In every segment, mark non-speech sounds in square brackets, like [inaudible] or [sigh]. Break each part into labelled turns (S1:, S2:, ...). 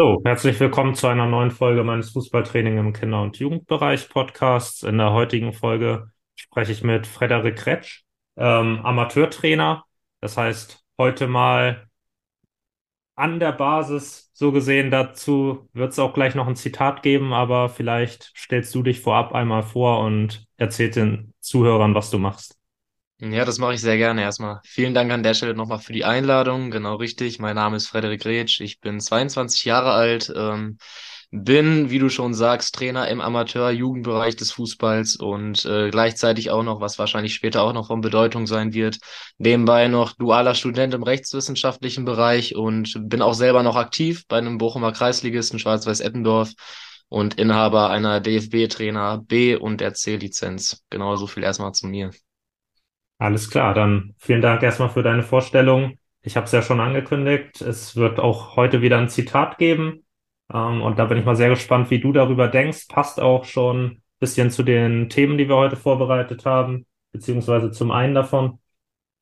S1: So, herzlich willkommen zu einer neuen Folge meines Fußballtraining im Kinder- und Jugendbereich Podcasts. In der heutigen Folge spreche ich mit Frederik Kretsch, ähm, Amateurtrainer. Das heißt, heute mal an der Basis so gesehen. Dazu wird es auch gleich noch ein Zitat geben, aber vielleicht stellst du dich vorab einmal vor und erzählst den Zuhörern, was du machst.
S2: Ja, das mache ich sehr gerne erstmal. Vielen Dank an der Stelle nochmal für die Einladung. Genau richtig. Mein Name ist Frederik Retsch. Ich bin 22 Jahre alt, ähm, bin, wie du schon sagst, Trainer im Amateur-Jugendbereich des Fußballs und äh, gleichzeitig auch noch, was wahrscheinlich später auch noch von Bedeutung sein wird, nebenbei noch dualer Student im rechtswissenschaftlichen Bereich und bin auch selber noch aktiv bei einem Bochumer Kreisligisten Schwarz-Weiß-Eppendorf und Inhaber einer DFB-Trainer B- und der C-Lizenz. Genau so viel erstmal zu mir.
S1: Alles klar, dann vielen Dank erstmal für deine Vorstellung. Ich habe es ja schon angekündigt, es wird auch heute wieder ein Zitat geben. Ähm, und da bin ich mal sehr gespannt, wie du darüber denkst. Passt auch schon ein bisschen zu den Themen, die wir heute vorbereitet haben, beziehungsweise zum einen davon.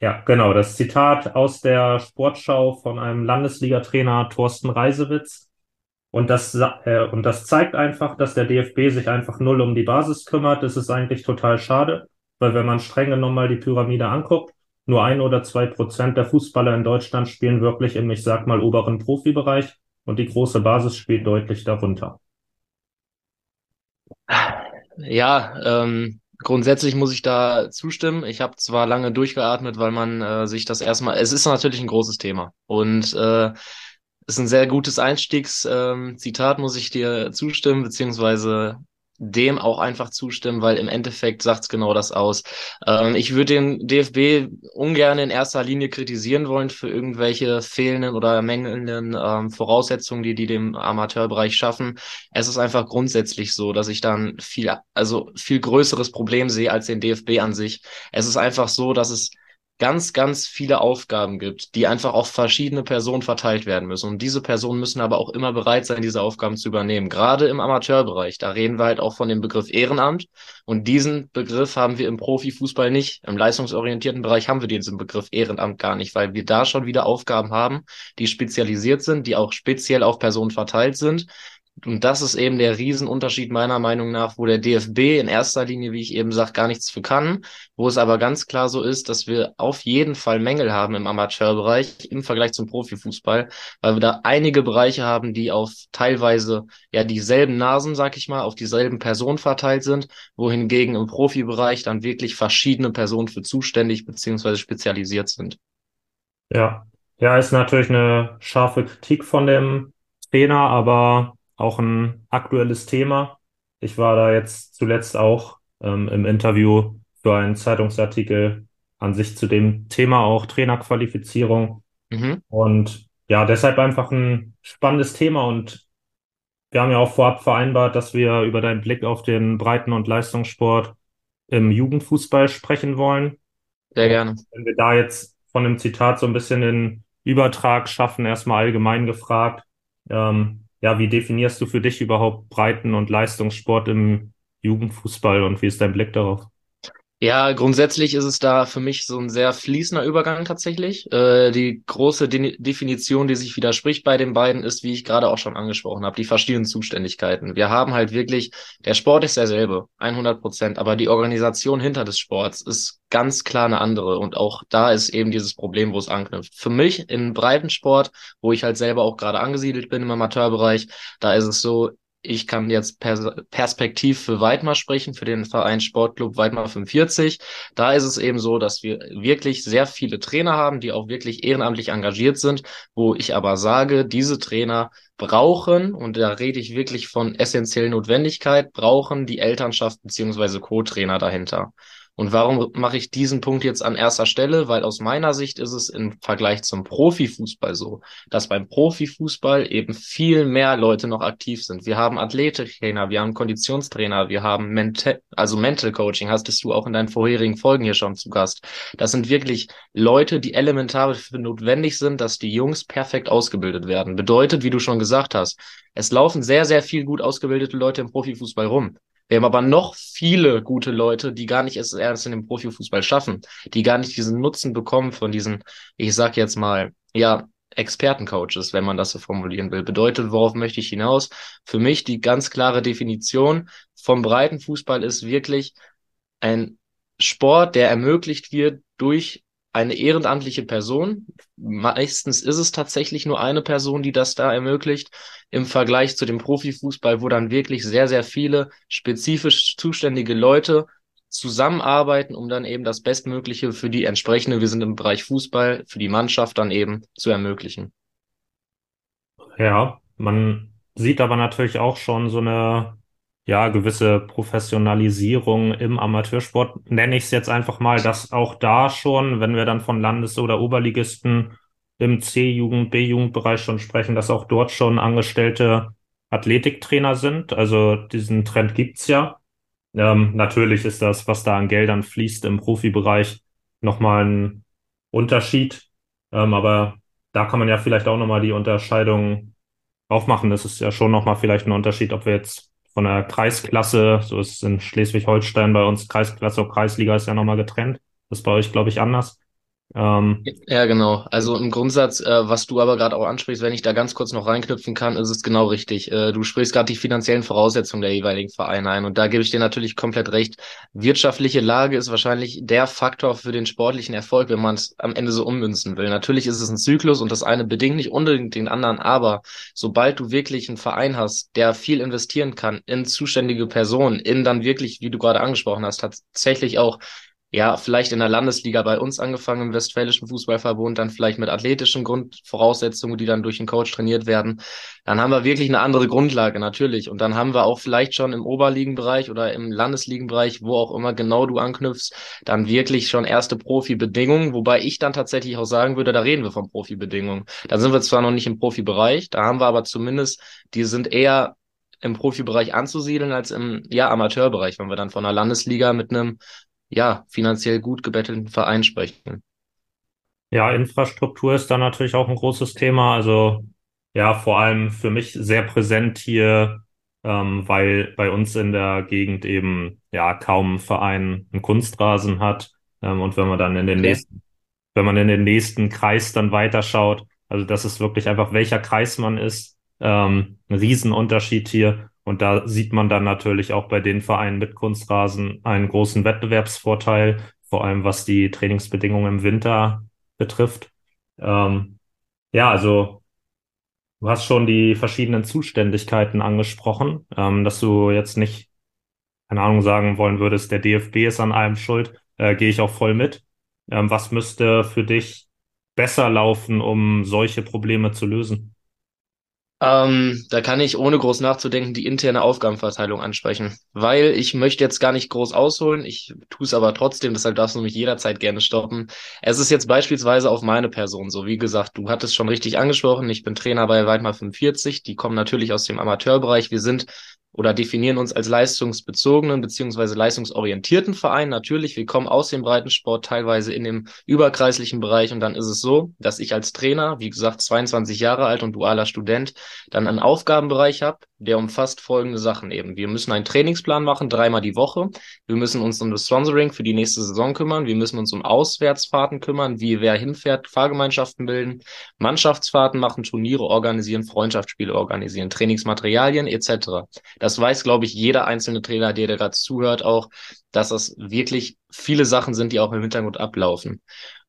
S1: Ja, genau, das Zitat aus der Sportschau von einem Landesliga-Trainer Thorsten Reisewitz. Und das, äh, und das zeigt einfach, dass der DFB sich einfach null um die Basis kümmert. Das ist eigentlich total schade. Weil wenn man streng genommen mal die Pyramide anguckt, nur ein oder zwei Prozent der Fußballer in Deutschland spielen wirklich im, ich sag mal, oberen Profibereich und die große Basis spielt deutlich darunter.
S2: Ja, ähm, grundsätzlich muss ich da zustimmen. Ich habe zwar lange durchgeatmet, weil man äh, sich das erstmal, es ist natürlich ein großes Thema und äh, ist ein sehr gutes Einstiegszitat, ähm, muss ich dir zustimmen, beziehungsweise dem auch einfach zustimmen, weil im Endeffekt sagt's genau das aus. Ähm, ich würde den DFB ungern in erster Linie kritisieren wollen für irgendwelche fehlenden oder mängelnden ähm, Voraussetzungen, die die dem Amateurbereich schaffen. Es ist einfach grundsätzlich so, dass ich dann viel, also viel größeres Problem sehe als den DFB an sich. Es ist einfach so, dass es ganz, ganz viele Aufgaben gibt, die einfach auf verschiedene Personen verteilt werden müssen. Und diese Personen müssen aber auch immer bereit sein, diese Aufgaben zu übernehmen. Gerade im Amateurbereich, da reden wir halt auch von dem Begriff Ehrenamt. Und diesen Begriff haben wir im Profifußball nicht. Im leistungsorientierten Bereich haben wir diesen Begriff Ehrenamt gar nicht, weil wir da schon wieder Aufgaben haben, die spezialisiert sind, die auch speziell auf Personen verteilt sind und das ist eben der Riesenunterschied meiner Meinung nach, wo der DFB in erster Linie, wie ich eben sage, gar nichts für kann, wo es aber ganz klar so ist, dass wir auf jeden Fall Mängel haben im Amateurbereich im Vergleich zum Profifußball, weil wir da einige Bereiche haben, die auf teilweise ja dieselben Nasen, sag ich mal, auf dieselben Personen verteilt sind, wohingegen im Profibereich dann wirklich verschiedene Personen für zuständig beziehungsweise spezialisiert sind.
S1: Ja, ja, ist natürlich eine scharfe Kritik von dem Trainer, aber auch ein aktuelles Thema. Ich war da jetzt zuletzt auch ähm, im Interview für einen Zeitungsartikel an sich zu dem Thema auch Trainerqualifizierung. Mhm. Und ja, deshalb einfach ein spannendes Thema und wir haben ja auch vorab vereinbart, dass wir über deinen Blick auf den Breiten- und Leistungssport im Jugendfußball sprechen wollen.
S2: Sehr gerne.
S1: Wenn wir da jetzt von dem Zitat so ein bisschen den Übertrag schaffen, erstmal allgemein gefragt, ähm, ja, wie definierst du für dich überhaupt Breiten- und Leistungssport im Jugendfußball und wie ist dein Blick darauf?
S2: Ja, grundsätzlich ist es da für mich so ein sehr fließender Übergang tatsächlich. Äh, die große De Definition, die sich widerspricht bei den beiden, ist, wie ich gerade auch schon angesprochen habe, die verschiedenen Zuständigkeiten. Wir haben halt wirklich, der Sport ist derselbe, 100 Prozent, aber die Organisation hinter des Sports ist ganz klar eine andere. Und auch da ist eben dieses Problem, wo es anknüpft. Für mich im Breitensport, wo ich halt selber auch gerade angesiedelt bin im Amateurbereich, da ist es so, ich kann jetzt pers perspektiv für Weidmar sprechen, für den Verein Sportclub Weidmar 45. Da ist es eben so, dass wir wirklich sehr viele Trainer haben, die auch wirklich ehrenamtlich engagiert sind, wo ich aber sage, diese Trainer brauchen, und da rede ich wirklich von essentiellen Notwendigkeit, brauchen die Elternschaft beziehungsweise Co-Trainer dahinter. Und warum mache ich diesen Punkt jetzt an erster Stelle? Weil aus meiner Sicht ist es im Vergleich zum Profifußball so, dass beim Profifußball eben viel mehr Leute noch aktiv sind. Wir haben Athletiktrainer, wir haben Konditionstrainer, wir haben Mental, also Mental Coaching, hast du auch in deinen vorherigen Folgen hier schon zu Gast. Das sind wirklich Leute, die elementar dafür notwendig sind, dass die Jungs perfekt ausgebildet werden. Bedeutet, wie du schon gesagt hast, es laufen sehr, sehr viel gut ausgebildete Leute im Profifußball rum. Wir haben aber noch viele gute Leute, die gar nicht erst in dem Profifußball schaffen, die gar nicht diesen Nutzen bekommen von diesen, ich sag jetzt mal, ja, Expertencoaches, wenn man das so formulieren will. Bedeutet, worauf möchte ich hinaus? Für mich die ganz klare Definition vom Breitenfußball ist wirklich ein Sport, der ermöglicht wird durch eine ehrenamtliche Person. Meistens ist es tatsächlich nur eine Person, die das da ermöglicht, im Vergleich zu dem Profifußball, wo dann wirklich sehr, sehr viele spezifisch zuständige Leute zusammenarbeiten, um dann eben das Bestmögliche für die entsprechende, wir sind im Bereich Fußball, für die Mannschaft dann eben zu ermöglichen.
S1: Ja, man sieht aber natürlich auch schon so eine ja, gewisse Professionalisierung im Amateursport, nenne ich es jetzt einfach mal, dass auch da schon, wenn wir dann von Landes- oder Oberligisten im C-Jugend, B-Jugendbereich schon sprechen, dass auch dort schon angestellte Athletiktrainer sind. Also diesen Trend gibt's ja. Ähm, natürlich ist das, was da an Geldern fließt im Profibereich, nochmal ein Unterschied. Ähm, aber da kann man ja vielleicht auch nochmal die Unterscheidung aufmachen. Das ist ja schon nochmal vielleicht ein Unterschied, ob wir jetzt von der Kreisklasse, so ist es in Schleswig-Holstein bei uns, Kreisklasse und Kreisliga ist ja nochmal getrennt. Das ist bei euch, glaube ich, anders.
S2: Ähm, ja, genau. Also im Grundsatz, äh, was du aber gerade auch ansprichst, wenn ich da ganz kurz noch reinknüpfen kann, ist es genau richtig. Äh, du sprichst gerade die finanziellen Voraussetzungen der jeweiligen Vereine ein und da gebe ich dir natürlich komplett recht. Wirtschaftliche Lage ist wahrscheinlich der Faktor für den sportlichen Erfolg, wenn man es am Ende so ummünzen will. Natürlich ist es ein Zyklus und das eine bedingt nicht unbedingt den anderen, aber sobald du wirklich einen Verein hast, der viel investieren kann in zuständige Personen, in dann wirklich, wie du gerade angesprochen hast, tatsächlich auch ja, vielleicht in der Landesliga bei uns angefangen im Westfälischen Fußballverbund, dann vielleicht mit athletischen Grundvoraussetzungen, die dann durch den Coach trainiert werden. Dann haben wir wirklich eine andere Grundlage, natürlich. Und dann haben wir auch vielleicht schon im Oberligenbereich oder im Landesligenbereich, wo auch immer genau du anknüpfst, dann wirklich schon erste Profibedingungen, wobei ich dann tatsächlich auch sagen würde, da reden wir von Profibedingungen. Da sind wir zwar noch nicht im Profibereich, da haben wir aber zumindest, die sind eher im Profibereich anzusiedeln als im ja, Amateurbereich, wenn wir dann von einer Landesliga mit einem ja, finanziell gut gebettelten Verein sprechen.
S1: Ja, Infrastruktur ist da natürlich auch ein großes Thema. Also ja, vor allem für mich sehr präsent hier, ähm, weil bei uns in der Gegend eben ja kaum ein Verein einen Kunstrasen hat. Ähm, und wenn man dann in den okay. nächsten, wenn man in den nächsten Kreis dann weiterschaut, also das ist wirklich einfach, welcher Kreis man ist, ähm, ein Riesenunterschied hier. Und da sieht man dann natürlich auch bei den Vereinen mit Kunstrasen einen großen Wettbewerbsvorteil, vor allem was die Trainingsbedingungen im Winter betrifft. Ähm, ja, also du hast schon die verschiedenen Zuständigkeiten angesprochen, ähm, dass du jetzt nicht, keine Ahnung, sagen wollen würdest, der DFB ist an allem schuld, äh, gehe ich auch voll mit. Ähm, was müsste für dich besser laufen, um solche Probleme zu lösen?
S2: Ähm, da kann ich ohne groß nachzudenken die interne Aufgabenverteilung ansprechen, weil ich möchte jetzt gar nicht groß ausholen, ich tue es aber trotzdem, deshalb darfst du mich jederzeit gerne stoppen. Es ist jetzt beispielsweise auf meine Person so, wie gesagt, du hattest schon richtig angesprochen, ich bin Trainer bei Weidmar 45, die kommen natürlich aus dem Amateurbereich, wir sind oder definieren uns als leistungsbezogenen beziehungsweise leistungsorientierten Verein. Natürlich, wir kommen aus dem Breitensport teilweise in dem überkreislichen Bereich und dann ist es so, dass ich als Trainer, wie gesagt, 22 Jahre alt und dualer Student, dann einen Aufgabenbereich habe, der umfasst folgende Sachen eben. Wir müssen einen Trainingsplan machen, dreimal die Woche. Wir müssen uns um das Sponsoring für die nächste Saison kümmern. Wir müssen uns um Auswärtsfahrten kümmern, wie wer hinfährt, Fahrgemeinschaften bilden, Mannschaftsfahrten machen, Turniere organisieren, Freundschaftsspiele organisieren, Trainingsmaterialien etc. Das weiß, glaube ich, jeder einzelne Trainer, der gerade zuhört, auch, dass das wirklich viele Sachen sind, die auch im Hintergrund ablaufen.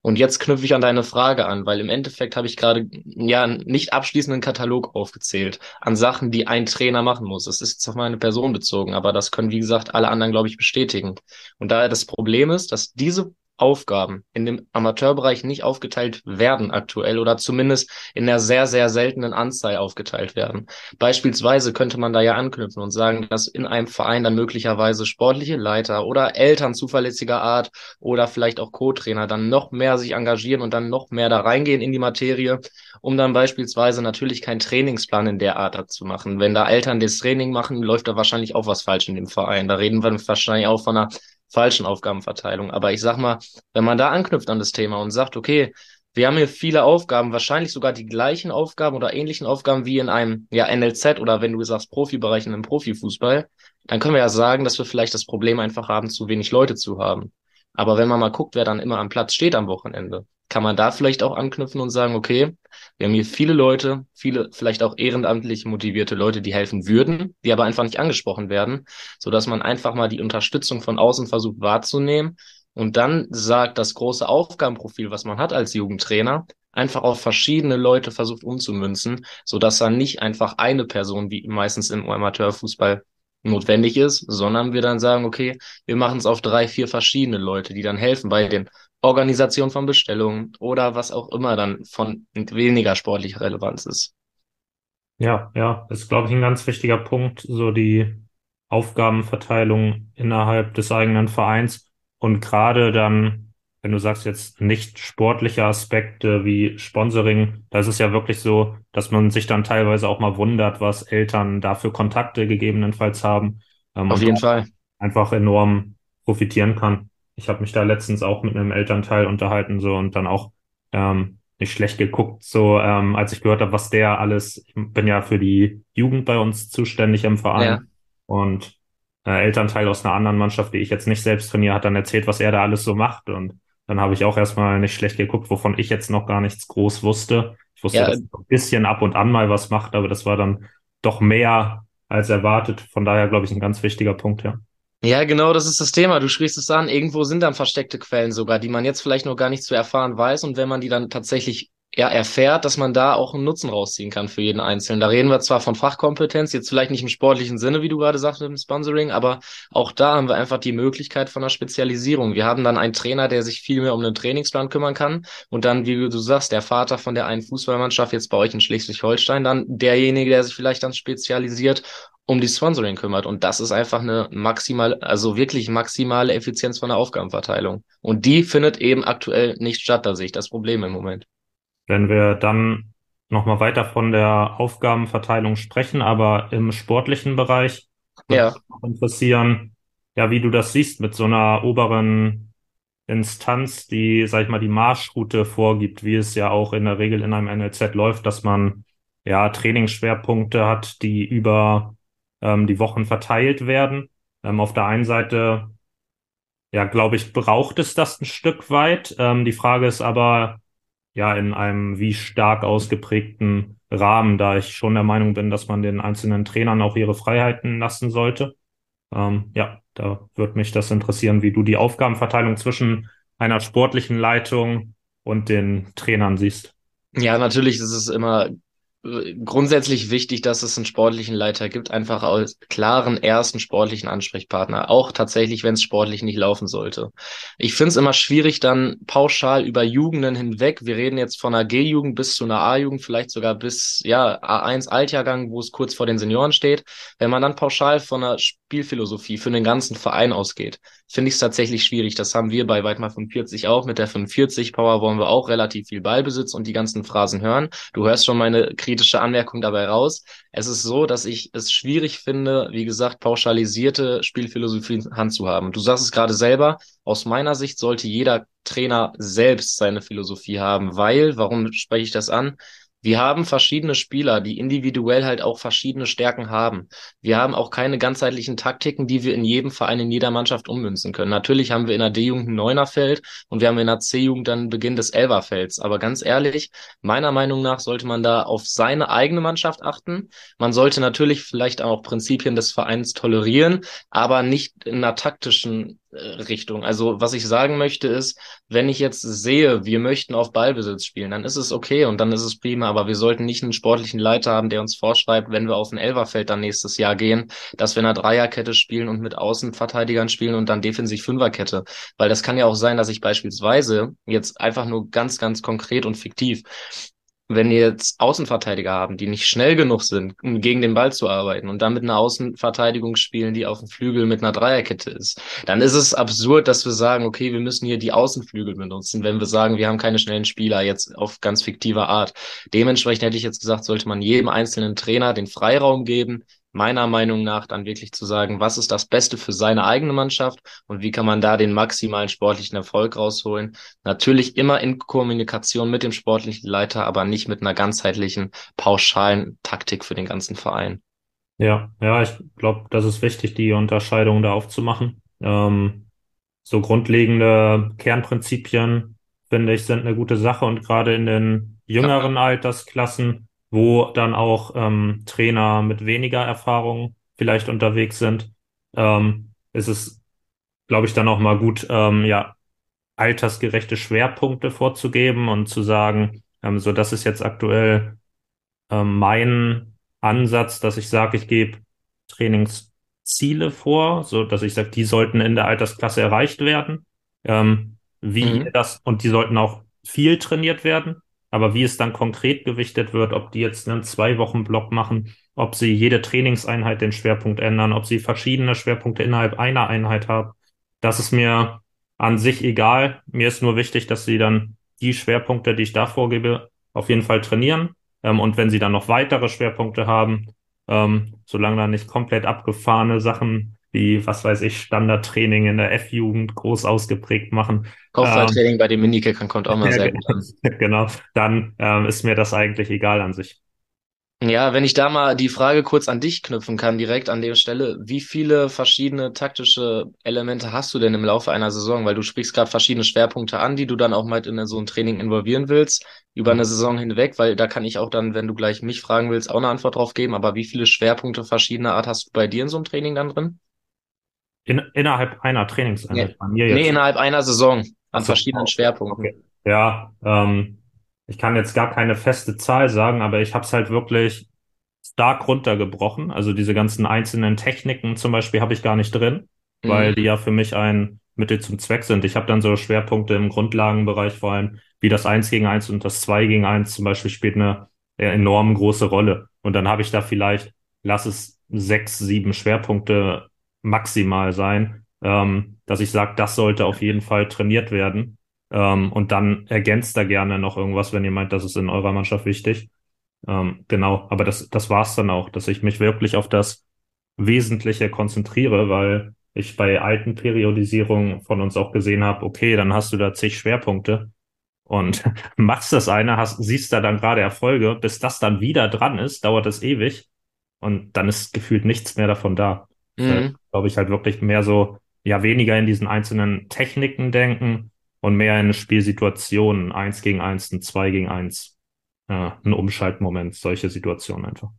S2: Und jetzt knüpfe ich an deine Frage an, weil im Endeffekt habe ich gerade ja einen nicht abschließenden Katalog aufgezählt an Sachen, die ein Trainer machen muss. Das ist jetzt auf meine Person bezogen, aber das können, wie gesagt, alle anderen, glaube ich, bestätigen. Und daher das Problem ist, dass diese Aufgaben in dem Amateurbereich nicht aufgeteilt werden aktuell oder zumindest in der sehr, sehr seltenen Anzahl aufgeteilt werden. Beispielsweise könnte man da ja anknüpfen und sagen, dass in einem Verein dann möglicherweise sportliche Leiter oder Eltern zuverlässiger Art oder vielleicht auch Co-Trainer dann noch mehr sich engagieren und dann noch mehr da reingehen in die Materie, um dann beispielsweise natürlich keinen Trainingsplan in der Art zu machen. Wenn da Eltern das Training machen, läuft da wahrscheinlich auch was falsch in dem Verein. Da reden wir wahrscheinlich auch von einer falschen Aufgabenverteilung. Aber ich sag mal, wenn man da anknüpft an das Thema und sagt, okay, wir haben hier viele Aufgaben, wahrscheinlich sogar die gleichen Aufgaben oder ähnlichen Aufgaben wie in einem ja, NLZ oder wenn du sagst Profibereich in einem Profifußball, dann können wir ja sagen, dass wir vielleicht das Problem einfach haben, zu wenig Leute zu haben. Aber wenn man mal guckt, wer dann immer am Platz steht am Wochenende, kann man da vielleicht auch anknüpfen und sagen, okay, wir haben hier viele Leute, viele vielleicht auch ehrenamtlich motivierte Leute, die helfen würden, die aber einfach nicht angesprochen werden, so dass man einfach mal die Unterstützung von außen versucht wahrzunehmen und dann sagt, das große Aufgabenprofil, was man hat als Jugendtrainer, einfach auf verschiedene Leute versucht umzumünzen, so dass dann nicht einfach eine Person, wie meistens im Amateurfußball notwendig ist, sondern wir dann sagen, okay, wir machen es auf drei, vier verschiedene Leute, die dann helfen bei den Organisation von Bestellungen oder was auch immer dann von weniger sportlicher Relevanz ist.
S1: Ja, ja, ist, glaube ich, ein ganz wichtiger Punkt, so die Aufgabenverteilung innerhalb des eigenen Vereins und gerade dann, wenn du sagst jetzt nicht sportliche Aspekte wie Sponsoring, da ist es ja wirklich so, dass man sich dann teilweise auch mal wundert, was Eltern dafür Kontakte gegebenenfalls haben.
S2: Ähm, Auf jeden Fall.
S1: Einfach enorm profitieren kann ich habe mich da letztens auch mit einem Elternteil unterhalten so und dann auch ähm, nicht schlecht geguckt, so ähm, als ich gehört habe, was der alles, ich bin ja für die Jugend bei uns zuständig im Verein ja. und äh, Elternteil aus einer anderen Mannschaft, die ich jetzt nicht selbst trainiere, hat dann erzählt, was er da alles so macht und dann habe ich auch erstmal nicht schlecht geguckt, wovon ich jetzt noch gar nichts groß wusste. Ich wusste, ja. dass er ein bisschen ab und an mal was macht, aber das war dann doch mehr als erwartet. Von daher, glaube ich, ein ganz wichtiger Punkt, ja.
S2: Ja, genau, das ist das Thema. Du sprichst es an. Irgendwo sind dann versteckte Quellen sogar, die man jetzt vielleicht noch gar nicht zu erfahren weiß. Und wenn man die dann tatsächlich ja, erfährt, dass man da auch einen Nutzen rausziehen kann für jeden Einzelnen. Da reden wir zwar von Fachkompetenz, jetzt vielleicht nicht im sportlichen Sinne, wie du gerade sagst im Sponsoring, aber auch da haben wir einfach die Möglichkeit von einer Spezialisierung. Wir haben dann einen Trainer, der sich viel mehr um den Trainingsplan kümmern kann und dann, wie du sagst, der Vater von der einen Fußballmannschaft jetzt bei euch in Schleswig-Holstein, dann derjenige, der sich vielleicht dann spezialisiert um die Sponsoring kümmert. Und das ist einfach eine maximale, also wirklich maximale Effizienz von der Aufgabenverteilung. Und die findet eben aktuell nicht statt. Da sehe ich das Problem im Moment.
S1: Wenn wir dann nochmal weiter von der Aufgabenverteilung sprechen, aber im sportlichen Bereich würde ja. mich interessieren, ja, wie du das siehst mit so einer oberen Instanz, die, sag ich mal, die Marschroute vorgibt, wie es ja auch in der Regel in einem NLZ läuft, dass man ja Trainingsschwerpunkte hat, die über ähm, die Wochen verteilt werden. Ähm, auf der einen Seite, ja, glaube ich, braucht es das ein Stück weit. Ähm, die Frage ist aber, ja, in einem wie stark ausgeprägten Rahmen, da ich schon der Meinung bin, dass man den einzelnen Trainern auch ihre Freiheiten lassen sollte. Ähm, ja, da würde mich das interessieren, wie du die Aufgabenverteilung zwischen einer sportlichen Leitung und den Trainern siehst.
S2: Ja, natürlich ist es immer grundsätzlich wichtig, dass es einen sportlichen Leiter gibt, einfach als klaren ersten sportlichen Ansprechpartner, auch tatsächlich, wenn es sportlich nicht laufen sollte. Ich finde es immer schwierig, dann pauschal über Jugenden hinweg, wir reden jetzt von einer G-Jugend bis zu einer A-Jugend, vielleicht sogar bis ja A1 Altjahrgang, wo es kurz vor den Senioren steht, wenn man dann pauschal von einer Spielphilosophie für den ganzen Verein ausgeht, finde ich es tatsächlich schwierig. Das haben wir bei Weitmar 45 auch. Mit der 45 Power wollen wir auch relativ viel Ballbesitz und die ganzen Phrasen hören. Du hörst schon meine kritische Anmerkung dabei raus. Es ist so, dass ich es schwierig finde, wie gesagt, pauschalisierte Spielphilosophie in Hand zu haben. Du sagst es gerade selber. Aus meiner Sicht sollte jeder Trainer selbst seine Philosophie haben, weil, warum spreche ich das an? Wir haben verschiedene Spieler, die individuell halt auch verschiedene Stärken haben. Wir haben auch keine ganzheitlichen Taktiken, die wir in jedem Verein, in jeder Mannschaft ummünzen können. Natürlich haben wir in der D-Jugend ein Neunerfeld und wir haben in der C-Jugend dann Beginn des Elferfelds. Aber ganz ehrlich, meiner Meinung nach sollte man da auf seine eigene Mannschaft achten. Man sollte natürlich vielleicht auch Prinzipien des Vereins tolerieren, aber nicht in einer taktischen Richtung. Also was ich sagen möchte ist, wenn ich jetzt sehe, wir möchten auf Ballbesitz spielen, dann ist es okay und dann ist es prima, aber wir sollten nicht einen sportlichen Leiter haben, der uns vorschreibt, wenn wir auf ein Elferfeld dann nächstes Jahr gehen, dass wir in einer Dreierkette spielen und mit Außenverteidigern spielen und dann defensiv Fünferkette. Weil das kann ja auch sein, dass ich beispielsweise jetzt einfach nur ganz, ganz konkret und fiktiv wenn ihr jetzt Außenverteidiger haben, die nicht schnell genug sind, um gegen den Ball zu arbeiten und dann mit einer Außenverteidigung spielen, die auf dem Flügel mit einer Dreierkette ist, dann ist es absurd, dass wir sagen, okay, wir müssen hier die Außenflügel benutzen, wenn wir sagen, wir haben keine schnellen Spieler jetzt auf ganz fiktiver Art. Dementsprechend hätte ich jetzt gesagt, sollte man jedem einzelnen Trainer den Freiraum geben, meiner Meinung nach dann wirklich zu sagen, was ist das Beste für seine eigene Mannschaft und wie kann man da den maximalen sportlichen Erfolg rausholen. Natürlich immer in Kommunikation mit dem sportlichen Leiter, aber nicht mit einer ganzheitlichen, pauschalen Taktik für den ganzen Verein.
S1: Ja, ja, ich glaube, das ist wichtig, die Unterscheidung da aufzumachen. Ähm, so grundlegende Kernprinzipien finde ich, sind eine gute Sache und gerade in den jüngeren Altersklassen, wo dann auch ähm, Trainer mit weniger Erfahrung vielleicht unterwegs sind, ähm, ist es, glaube ich, dann auch mal gut, ähm, ja, altersgerechte Schwerpunkte vorzugeben und zu sagen, ähm, so das ist jetzt aktuell ähm, mein Ansatz, dass ich sage, ich gebe Trainingsziele vor, so dass ich sage, die sollten in der Altersklasse erreicht werden. Ähm, wie mhm. das, und die sollten auch viel trainiert werden. Aber wie es dann konkret gewichtet wird, ob die jetzt einen zwei Wochen Block machen, ob sie jede Trainingseinheit den Schwerpunkt ändern, ob sie verschiedene Schwerpunkte innerhalb einer Einheit haben, das ist mir an sich egal. Mir ist nur wichtig, dass sie dann die Schwerpunkte, die ich da vorgebe, auf jeden Fall trainieren. Ähm, und wenn sie dann noch weitere Schwerpunkte haben, ähm, solange da nicht komplett abgefahrene Sachen wie, was weiß ich, Standardtraining in der F-Jugend groß ausgeprägt machen.
S2: Kopfballtraining ähm, bei den Minikickern kommt auch mal [laughs] sehr gut an. [laughs]
S1: Genau, dann ähm, ist mir das eigentlich egal an sich.
S2: Ja, wenn ich da mal die Frage kurz an dich knüpfen kann, direkt an der Stelle, wie viele verschiedene taktische Elemente hast du denn im Laufe einer Saison? Weil du sprichst gerade verschiedene Schwerpunkte an, die du dann auch mal in so ein Training involvieren willst, über eine Saison hinweg, weil da kann ich auch dann, wenn du gleich mich fragen willst, auch eine Antwort drauf geben. Aber wie viele Schwerpunkte verschiedener Art hast du bei dir in so einem Training dann drin?
S1: In, innerhalb einer Trainingseinheit
S2: nee. bei mir jetzt? Nee, innerhalb einer Saison an also, verschiedenen Schwerpunkten. Okay.
S1: Ja, ähm, ich kann jetzt gar keine feste Zahl sagen, aber ich habe es halt wirklich stark runtergebrochen. Also diese ganzen einzelnen Techniken zum Beispiel habe ich gar nicht drin, mhm. weil die ja für mich ein Mittel zum Zweck sind. Ich habe dann so Schwerpunkte im Grundlagenbereich vor allem, wie das Eins gegen Eins und das Zwei gegen Eins zum Beispiel spielt eine enorm große Rolle. Und dann habe ich da vielleicht, lass es sechs, sieben Schwerpunkte maximal sein, ähm, dass ich sage, das sollte auf jeden Fall trainiert werden. Ähm, und dann ergänzt da gerne noch irgendwas, wenn ihr meint, das ist in eurer Mannschaft wichtig. Ähm, genau, aber das, das war's dann auch, dass ich mich wirklich auf das Wesentliche konzentriere, weil ich bei alten Periodisierungen von uns auch gesehen habe, okay, dann hast du da zig Schwerpunkte und [laughs] machst das eine, hast, siehst da dann gerade Erfolge, bis das dann wieder dran ist, dauert es ewig und dann ist gefühlt nichts mehr davon da. Mhm. Glaube ich halt wirklich mehr so, ja, weniger in diesen einzelnen Techniken denken, und mehr in Spielsituationen, eins gegen eins, ein zwei gegen eins, ja, ein Umschaltmoment, solche Situationen einfach.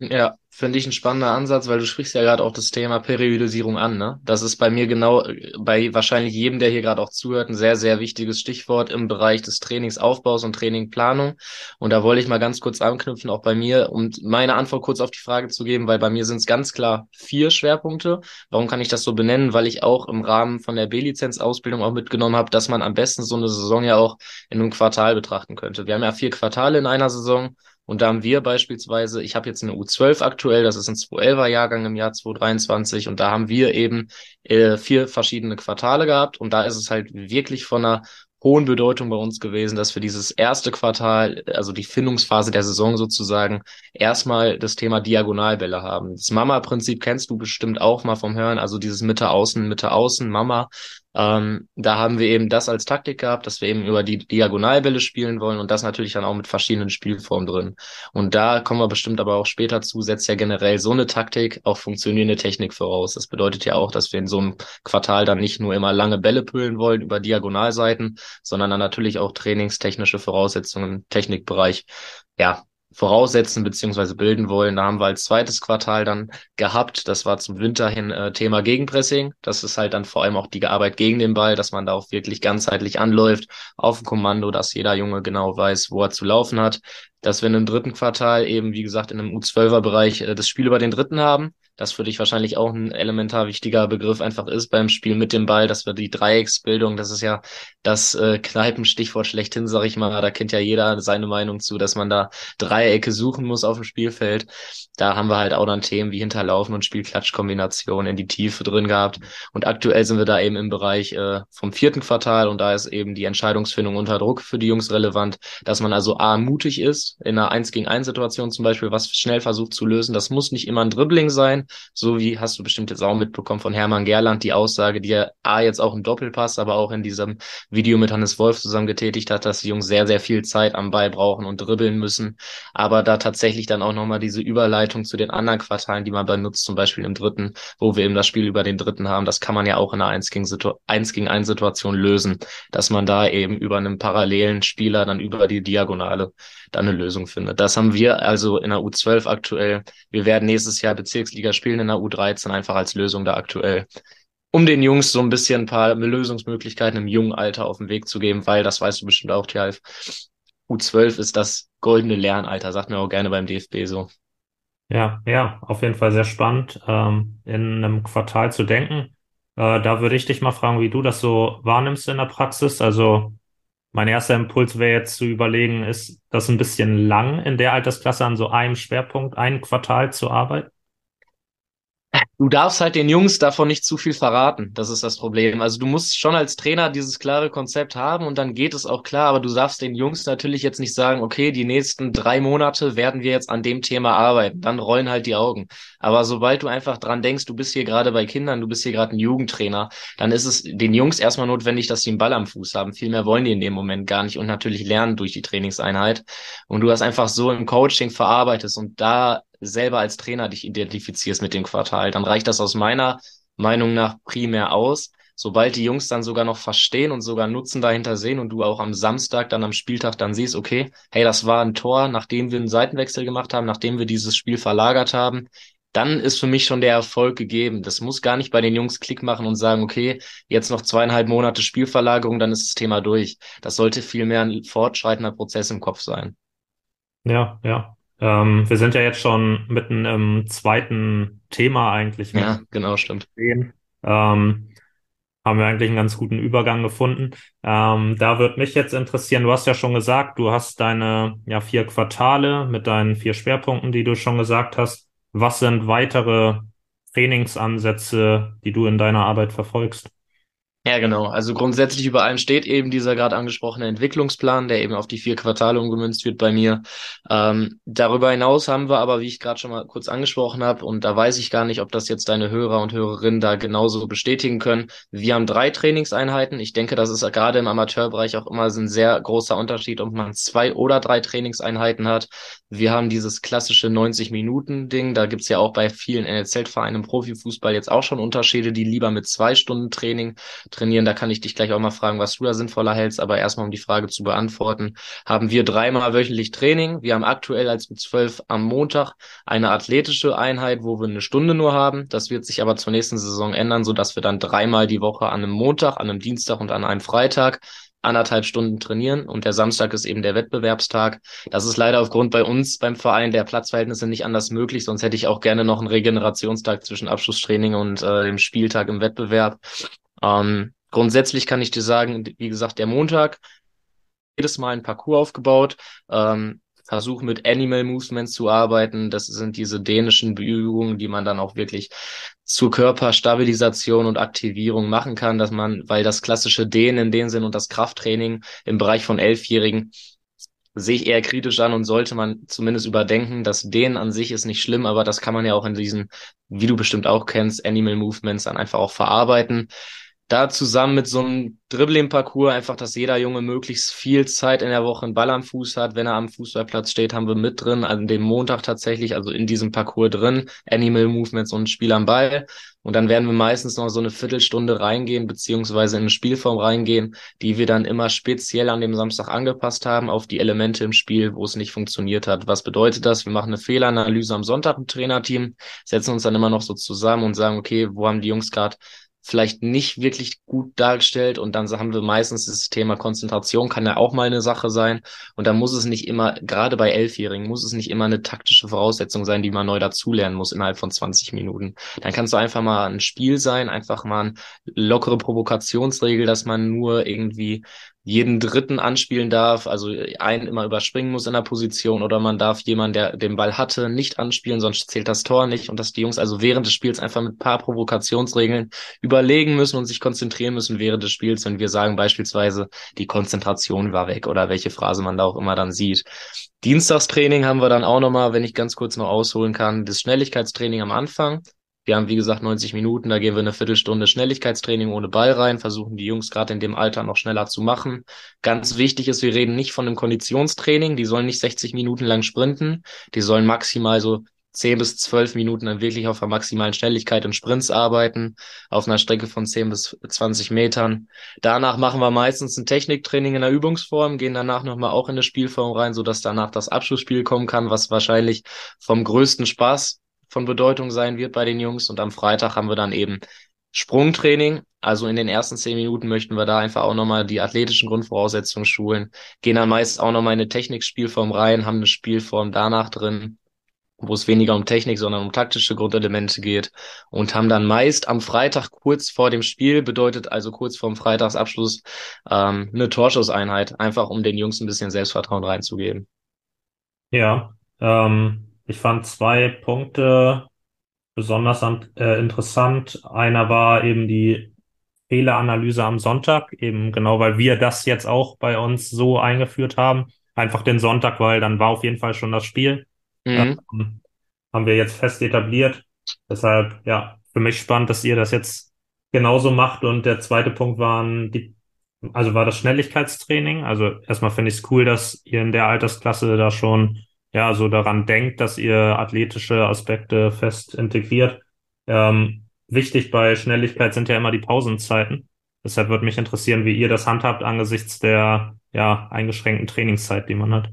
S1: Ja,
S2: finde ich ein spannender Ansatz, weil du sprichst ja gerade auch das Thema Periodisierung an. Ne? Das ist bei mir genau, bei wahrscheinlich jedem, der hier gerade auch zuhört, ein sehr, sehr wichtiges Stichwort im Bereich des Trainingsaufbaus und Trainingplanung. Und da wollte ich mal ganz kurz anknüpfen, auch bei mir, um meine Antwort kurz auf die Frage zu geben, weil bei mir sind es ganz klar vier Schwerpunkte. Warum kann ich das so benennen? Weil ich auch im Rahmen von der B-Lizenz-Ausbildung auch mitgenommen habe, dass man am besten so eine Saison ja auch in einem Quartal betrachten könnte. Wir haben ja vier Quartale in einer Saison und da haben wir beispielsweise, ich habe jetzt eine U12 aktuell, das ist ein 211er Jahrgang im Jahr 2023 und da haben wir eben äh, vier verschiedene Quartale gehabt und da ist es halt wirklich von einer hohen Bedeutung bei uns gewesen, dass wir dieses erste Quartal, also die Findungsphase der Saison sozusagen, erstmal das Thema Diagonalbälle haben. Das Mama-Prinzip kennst du bestimmt auch mal vom Hören, also dieses Mitte-Außen, Mitte-Außen, Mama. Ähm, da haben wir eben das als Taktik gehabt, dass wir eben über die Diagonalbälle spielen wollen und das natürlich dann auch mit verschiedenen Spielformen drin. Und da kommen wir bestimmt aber auch später zu, setzt ja generell so eine Taktik auch funktionierende Technik voraus. Das bedeutet ja auch, dass wir in so einem Quartal dann nicht nur immer lange Bälle püllen wollen über Diagonalseiten, sondern dann natürlich auch trainingstechnische Voraussetzungen im Technikbereich ja, voraussetzen beziehungsweise bilden wollen. Da haben wir als zweites Quartal dann gehabt. Das war zum Winter hin äh, Thema Gegenpressing. Das ist halt dann vor allem auch die Arbeit gegen den Ball, dass man da auch wirklich ganzheitlich anläuft auf dem Kommando, dass jeder Junge genau weiß, wo er zu laufen hat. Dass wir in einem dritten Quartal eben, wie gesagt, in einem U12er Bereich äh, das Spiel über den Dritten haben das für dich wahrscheinlich auch ein elementar wichtiger Begriff einfach ist beim Spiel mit dem Ball, dass wir die Dreiecksbildung, das ist ja das äh, Kneipenstichwort schlechthin, sag ich mal, da kennt ja jeder seine Meinung zu, dass man da Dreiecke suchen muss auf dem Spielfeld. Da haben wir halt auch dann Themen wie Hinterlaufen und Spielklatschkombination in die Tiefe drin gehabt. Und aktuell sind wir da eben im Bereich äh, vom vierten Quartal und da ist eben die Entscheidungsfindung unter Druck für die Jungs relevant, dass man also A, mutig ist, in einer 1 gegen 1 Situation zum Beispiel, was schnell versucht zu lösen. Das muss nicht immer ein Dribbling sein, So wie hast du bestimmt jetzt auch mitbekommen von Hermann Gerland die Aussage, die er A jetzt auch im Doppelpass, aber auch in diesem Video mit Hannes Wolf zusammen getätigt hat, dass die Jungs sehr, sehr viel Zeit am Ball brauchen und dribbeln müssen. Aber da tatsächlich dann auch nochmal diese Überleitung zu den anderen Quartalen, die man benutzt, zum Beispiel im dritten, wo wir eben das Spiel über den dritten haben, das kann man ja auch in einer 1 gegen, 1 gegen 1 Situation lösen, dass man da eben über einen parallelen Spieler dann über die Diagonale dann eine Lösung findet. Das haben wir also in der U12 aktuell. Wir werden nächstes Jahr Bezirksliga spielen in der U13 einfach als Lösung da aktuell um den Jungs so ein bisschen ein paar Lösungsmöglichkeiten im jungen Alter auf den Weg zu geben, weil, das weißt du bestimmt auch, Tjalf, U12 ist das goldene Lernalter, sagt mir auch gerne beim DFB so.
S1: Ja, ja, auf jeden Fall sehr spannend, ähm, in einem Quartal zu denken. Äh, da würde ich dich mal fragen, wie du das so wahrnimmst in der Praxis. Also mein erster Impuls wäre jetzt zu überlegen, ist das ein bisschen lang in der Altersklasse an so einem Schwerpunkt, ein Quartal zu arbeiten?
S2: Du darfst halt den Jungs davon nicht zu viel verraten. Das ist das Problem. Also du musst schon als Trainer dieses klare Konzept haben und dann geht es auch klar, aber du darfst den Jungs natürlich jetzt nicht sagen, okay, die nächsten drei Monate werden wir jetzt an dem Thema arbeiten. Dann rollen halt die Augen. Aber sobald du einfach dran denkst, du bist hier gerade bei Kindern, du bist hier gerade ein Jugendtrainer, dann ist es den Jungs erstmal notwendig, dass sie einen Ball am Fuß haben. Viel mehr wollen die in dem Moment gar nicht und natürlich lernen durch die Trainingseinheit. Und du hast einfach so im Coaching verarbeitet und da selber als Trainer dich identifizierst mit dem Quartal, dann reicht das aus meiner Meinung nach primär aus. Sobald die Jungs dann sogar noch verstehen und sogar Nutzen dahinter sehen und du auch am Samstag dann am Spieltag dann siehst, okay, hey, das war ein Tor, nachdem wir einen Seitenwechsel gemacht haben, nachdem wir dieses Spiel verlagert haben, dann ist für mich schon der Erfolg gegeben. Das muss gar nicht bei den Jungs Klick machen und sagen, okay, jetzt noch zweieinhalb Monate Spielverlagerung, dann ist das Thema durch. Das sollte vielmehr ein fortschreitender Prozess im Kopf sein.
S1: Ja, ja, ähm, wir sind ja jetzt schon mitten im zweiten Thema eigentlich.
S2: Ja, genau, stimmt.
S1: Ähm, haben wir eigentlich einen ganz guten Übergang gefunden. Ähm, da würde mich jetzt interessieren, du hast ja schon gesagt, du hast deine ja, vier Quartale mit deinen vier Schwerpunkten, die du schon gesagt hast. Was sind weitere Trainingsansätze, die du in deiner Arbeit verfolgst?
S2: Ja, genau. Also grundsätzlich über allem steht eben dieser gerade angesprochene Entwicklungsplan, der eben auf die vier Quartale umgemünzt wird bei mir. Ähm, darüber hinaus haben wir aber, wie ich gerade schon mal kurz angesprochen habe, und da weiß ich gar nicht, ob das jetzt deine Hörer und Hörerinnen da genauso bestätigen können. Wir haben drei Trainingseinheiten. Ich denke, das ist gerade im Amateurbereich auch immer ein sehr großer Unterschied, ob man zwei oder drei Trainingseinheiten hat. Wir haben dieses klassische 90-Minuten-Ding. Da gibt's ja auch bei vielen NLZ-Vereinen im Profifußball jetzt auch schon Unterschiede, die lieber mit zwei Stunden Training trainieren. Da kann ich dich gleich auch mal fragen, was du da sinnvoller hältst. Aber erstmal, um die Frage zu beantworten, haben wir dreimal wöchentlich Training. Wir haben aktuell als U12 am Montag eine athletische Einheit, wo wir eine Stunde nur haben. Das wird sich aber zur nächsten Saison ändern, so dass wir dann dreimal die Woche an einem Montag, an einem Dienstag und an einem Freitag anderthalb Stunden trainieren und der Samstag ist eben der Wettbewerbstag. Das ist leider aufgrund bei uns beim Verein der Platzverhältnisse nicht anders möglich, sonst hätte ich auch gerne noch einen Regenerationstag zwischen Abschlusstraining und äh, dem Spieltag im Wettbewerb. Ähm, grundsätzlich kann ich dir sagen, wie gesagt, der Montag, jedes Mal ein Parcours aufgebaut, ähm, versuche mit Animal Movements zu arbeiten. Das sind diese dänischen Übungen, die man dann auch wirklich zur Körperstabilisation und Aktivierung machen kann, dass man, weil das klassische Dehnen in dem Sinn und das Krafttraining im Bereich von Elfjährigen sehe ich eher kritisch an und sollte man zumindest überdenken. Das Dehnen an sich ist nicht schlimm, aber das kann man ja auch in diesen, wie du bestimmt auch kennst, Animal Movements dann einfach auch verarbeiten da zusammen mit so einem Dribbling-Parcours einfach, dass jeder Junge möglichst viel Zeit in der Woche einen Ball am Fuß hat. Wenn er am Fußballplatz steht, haben wir mit drin, an dem Montag tatsächlich, also in diesem Parcours drin, Animal Movements und Spiel am Ball. Und dann werden wir meistens noch so eine Viertelstunde reingehen, beziehungsweise in eine Spielform reingehen, die wir dann immer speziell an dem Samstag angepasst haben auf die Elemente im Spiel, wo es nicht funktioniert hat. Was bedeutet das? Wir machen eine Fehleranalyse am Sonntag im Trainerteam, setzen uns dann immer noch so zusammen und sagen, okay, wo haben die Jungs gerade vielleicht nicht wirklich gut dargestellt und dann haben wir meistens das Thema Konzentration kann ja auch mal eine Sache sein und dann muss es nicht immer, gerade bei Elfjährigen, muss es nicht immer eine taktische Voraussetzung sein, die man neu dazulernen muss innerhalb von 20 Minuten. Dann kannst du einfach mal ein Spiel sein, einfach mal eine lockere Provokationsregel, dass man nur irgendwie jeden Dritten anspielen darf, also einen immer überspringen muss in der Position oder man darf jemanden, der den Ball hatte, nicht anspielen, sonst zählt das Tor nicht und dass die Jungs also während des Spiels einfach mit paar Provokationsregeln überlegen müssen und sich konzentrieren müssen während des Spiels, wenn wir sagen beispielsweise, die Konzentration war weg oder welche Phrase man da auch immer dann sieht. Dienstagstraining haben wir dann auch nochmal, wenn ich ganz kurz noch ausholen kann, das Schnelligkeitstraining am Anfang. Wir haben, wie gesagt, 90 Minuten, da gehen wir eine Viertelstunde Schnelligkeitstraining ohne Ball rein, versuchen die Jungs gerade in dem Alter noch schneller zu machen. Ganz wichtig ist, wir reden nicht von einem Konditionstraining, die sollen nicht 60 Minuten lang sprinten, die sollen maximal so 10 bis 12 Minuten dann wirklich auf der maximalen Schnelligkeit und Sprints arbeiten, auf einer Strecke von 10 bis 20 Metern. Danach machen wir meistens ein Techniktraining in der Übungsform, gehen danach nochmal auch in eine Spielform rein, sodass danach das Abschlussspiel kommen kann, was wahrscheinlich vom größten Spaß von Bedeutung sein wird bei den Jungs. Und am Freitag haben wir dann eben Sprungtraining. Also in den ersten zehn Minuten möchten wir da einfach auch nochmal die athletischen Grundvoraussetzungen schulen. Gehen dann meist auch nochmal in eine Technikspielform rein, haben eine Spielform danach drin wo es weniger um Technik, sondern um taktische Grundelemente geht und haben dann meist am Freitag kurz vor dem Spiel, bedeutet also kurz vorm Freitagsabschluss, ähm, eine Torschusseinheit, einfach um den Jungs ein bisschen Selbstvertrauen reinzugeben.
S1: Ja, ähm, ich fand zwei Punkte besonders äh, interessant. Einer war eben die Fehleranalyse am Sonntag, eben genau, weil wir das jetzt auch bei uns so eingeführt haben. Einfach den Sonntag, weil dann war auf jeden Fall schon das Spiel. Mhm. Ähm, haben wir jetzt fest etabliert. Deshalb, ja, für mich spannend, dass ihr das jetzt genauso macht. Und der zweite Punkt waren die, also war das Schnelligkeitstraining. Also erstmal finde ich es cool, dass ihr in der Altersklasse da schon, ja, so daran denkt, dass ihr athletische Aspekte fest integriert. Ähm, wichtig bei Schnelligkeit sind ja immer die Pausenzeiten. Deshalb würde mich interessieren, wie ihr das handhabt angesichts der, ja, eingeschränkten Trainingszeit, die man hat.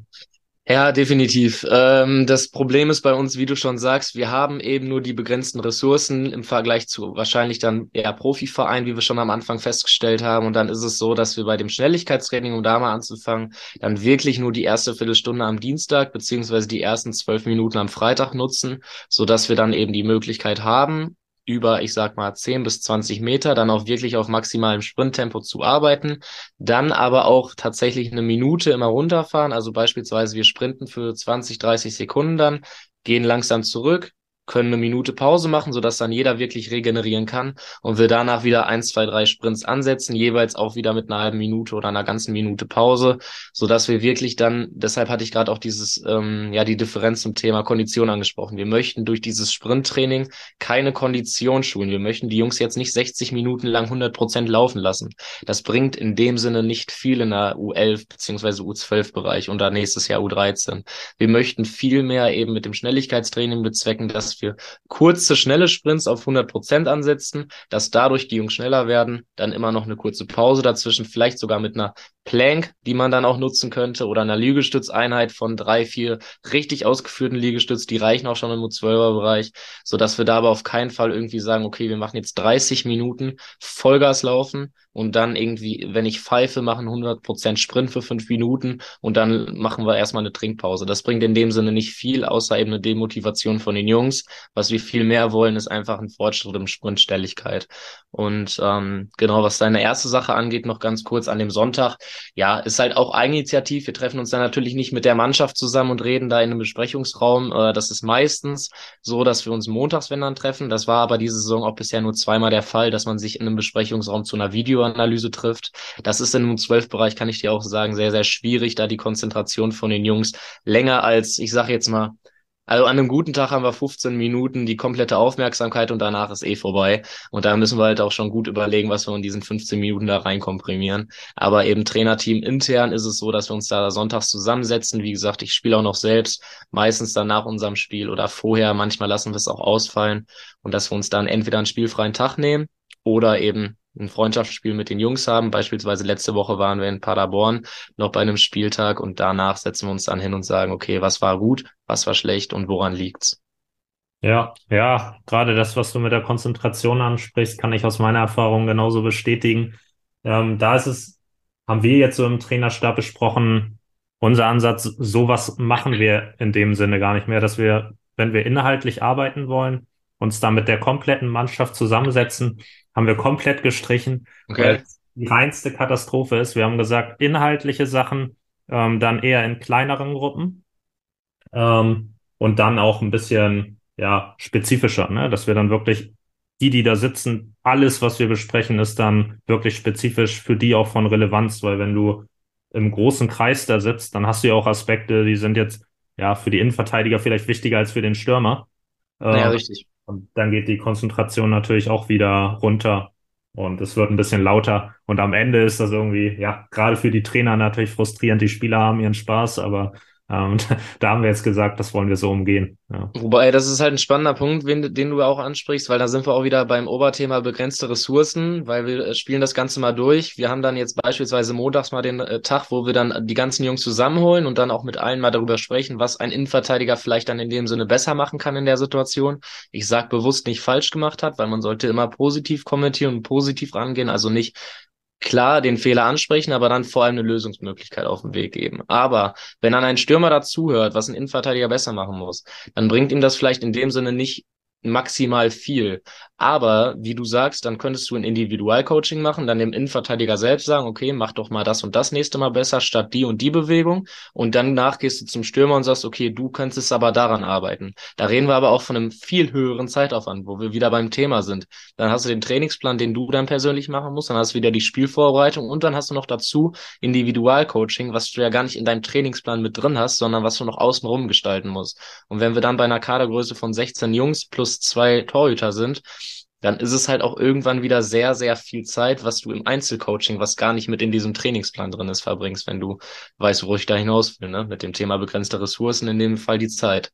S2: Ja, definitiv. Ähm, das Problem ist bei uns, wie du schon sagst, wir haben eben nur die begrenzten Ressourcen im Vergleich zu wahrscheinlich dann eher Profiverein, wie wir schon am Anfang festgestellt haben. Und dann ist es so, dass wir bei dem Schnelligkeitstraining, um da mal anzufangen, dann wirklich nur die erste Viertelstunde am Dienstag beziehungsweise die ersten zwölf Minuten am Freitag nutzen, so dass wir dann eben die Möglichkeit haben, über, ich sag mal, 10 bis 20 Meter, dann auch wirklich auf maximalem Sprinttempo zu arbeiten, dann aber auch tatsächlich eine Minute immer runterfahren, also beispielsweise wir sprinten für 20, 30 Sekunden dann, gehen langsam zurück, können eine Minute Pause machen, sodass dann jeder wirklich regenerieren kann und wir danach wieder eins, zwei, drei Sprints ansetzen, jeweils auch wieder mit einer halben Minute oder einer ganzen Minute Pause, sodass wir wirklich dann, deshalb hatte ich gerade auch dieses, ähm, ja, die Differenz zum Thema Kondition angesprochen. Wir möchten durch dieses Sprinttraining keine Kondition schulen. Wir möchten die Jungs jetzt nicht 60 Minuten lang 100 Prozent laufen lassen. Das bringt in dem Sinne nicht viel in der U11 beziehungsweise U12 Bereich und dann nächstes Jahr U13. Wir möchten viel mehr eben mit dem Schnelligkeitstraining bezwecken, dass wir kurze, schnelle Sprints auf 100 Prozent ansetzen, dass dadurch die Jungs schneller werden, dann immer noch eine kurze Pause dazwischen, vielleicht sogar mit einer Plank, die man dann auch nutzen könnte, oder einer Liegestützeinheit von drei, vier richtig ausgeführten Liegestütz, die reichen auch schon im U12er-Bereich, so dass wir da aber auf keinen Fall irgendwie sagen, okay, wir machen jetzt 30 Minuten Vollgas laufen und dann irgendwie, wenn ich pfeife, machen 100% Sprint für fünf Minuten und dann machen wir erstmal eine Trinkpause. Das bringt in dem Sinne nicht viel, außer eben eine Demotivation von den Jungs. Was wir viel mehr wollen, ist einfach ein Fortschritt im Sprintstelligkeit. Und ähm, genau, was deine erste Sache angeht, noch ganz kurz an dem Sonntag ja, ist halt auch Eigeninitiativ. Wir treffen uns dann natürlich nicht mit der Mannschaft zusammen und reden da in einem Besprechungsraum. Äh, das ist meistens so, dass wir uns montags, wenn dann treffen. Das war aber diese Saison auch bisher nur zweimal der Fall, dass man sich in einem Besprechungsraum zu einer Videoanalyse trifft. Das ist in einem Zwölfbereich, kann ich dir auch sagen, sehr, sehr schwierig, da die Konzentration von den Jungs länger als, ich sage jetzt mal, also an einem guten Tag haben wir 15 Minuten die komplette Aufmerksamkeit und danach ist eh vorbei. Und da müssen wir halt auch schon gut überlegen, was wir in diesen 15 Minuten da reinkomprimieren. Aber eben Trainerteam intern ist es so, dass wir uns da sonntags zusammensetzen. Wie gesagt, ich spiele auch noch selbst, meistens dann nach unserem Spiel oder vorher. Manchmal lassen wir es auch ausfallen und dass wir uns dann entweder einen spielfreien Tag nehmen oder eben ein Freundschaftsspiel mit den Jungs haben. Beispielsweise letzte Woche waren wir in Paderborn noch bei einem Spieltag und danach setzen wir uns dann hin und sagen, okay, was war gut, was war schlecht und woran liegt's?
S1: Ja, ja, gerade das, was du mit der Konzentration ansprichst, kann ich aus meiner Erfahrung genauso bestätigen. Ähm, da ist es, haben wir jetzt so im Trainerstab besprochen, unser Ansatz, sowas machen wir in dem Sinne gar nicht mehr, dass wir, wenn wir inhaltlich arbeiten wollen, uns da mit der kompletten Mannschaft zusammensetzen, haben wir komplett gestrichen, okay. weil die reinste Katastrophe ist. Wir haben gesagt, inhaltliche Sachen ähm, dann eher in kleineren Gruppen ähm, und dann auch ein bisschen ja spezifischer, ne? dass wir dann wirklich die, die da sitzen, alles, was wir besprechen, ist dann wirklich spezifisch für die auch von Relevanz, weil wenn du im großen Kreis da sitzt, dann hast du ja auch Aspekte, die sind jetzt ja für die Innenverteidiger vielleicht wichtiger als für den Stürmer.
S2: Ja, ähm, richtig.
S1: Und dann geht die Konzentration natürlich auch wieder runter und es wird ein bisschen lauter. Und am Ende ist das irgendwie, ja, gerade für die Trainer natürlich frustrierend. Die Spieler haben ihren Spaß, aber ähm, [laughs] da haben wir jetzt gesagt, das wollen wir so umgehen. Ja.
S2: Wobei, das ist halt ein spannender Punkt, den, den du auch ansprichst, weil da sind wir auch wieder beim Oberthema begrenzte Ressourcen, weil wir äh, spielen das Ganze mal durch. Wir haben dann jetzt beispielsweise montags mal den äh, Tag, wo wir dann die ganzen Jungs zusammenholen und dann auch mit allen mal darüber sprechen, was ein Innenverteidiger vielleicht dann in dem Sinne besser machen kann in der Situation. Ich sag bewusst nicht falsch gemacht hat, weil man sollte immer positiv kommentieren und positiv rangehen, also nicht klar den Fehler ansprechen, aber dann vor allem eine Lösungsmöglichkeit auf den Weg geben. Aber wenn dann ein Stürmer dazuhört, was ein Innenverteidiger besser machen muss, dann bringt ihm das vielleicht in dem Sinne nicht maximal viel. Aber wie du sagst, dann könntest du ein Individualcoaching machen, dann dem Innenverteidiger selbst sagen, okay, mach doch mal das und das nächste Mal besser statt die und die Bewegung. Und dann nach gehst du zum Stürmer und sagst, okay, du könntest aber daran arbeiten. Da reden wir aber auch von einem viel höheren Zeitaufwand, wo wir wieder beim Thema sind. Dann hast du den Trainingsplan, den du dann persönlich machen musst, dann hast du wieder die Spielvorbereitung und dann hast du noch dazu Individualcoaching, was du ja gar nicht in deinem Trainingsplan mit drin hast, sondern was du noch außenrum gestalten musst. Und wenn wir dann bei einer Kadergröße von 16 Jungs plus zwei Torhüter sind, dann ist es halt auch irgendwann wieder sehr, sehr viel Zeit, was du im Einzelcoaching, was gar nicht mit in diesem Trainingsplan drin ist, verbringst, wenn du weißt, wo ich da hinaus will, ne? Mit dem Thema begrenzte Ressourcen, in dem Fall die Zeit.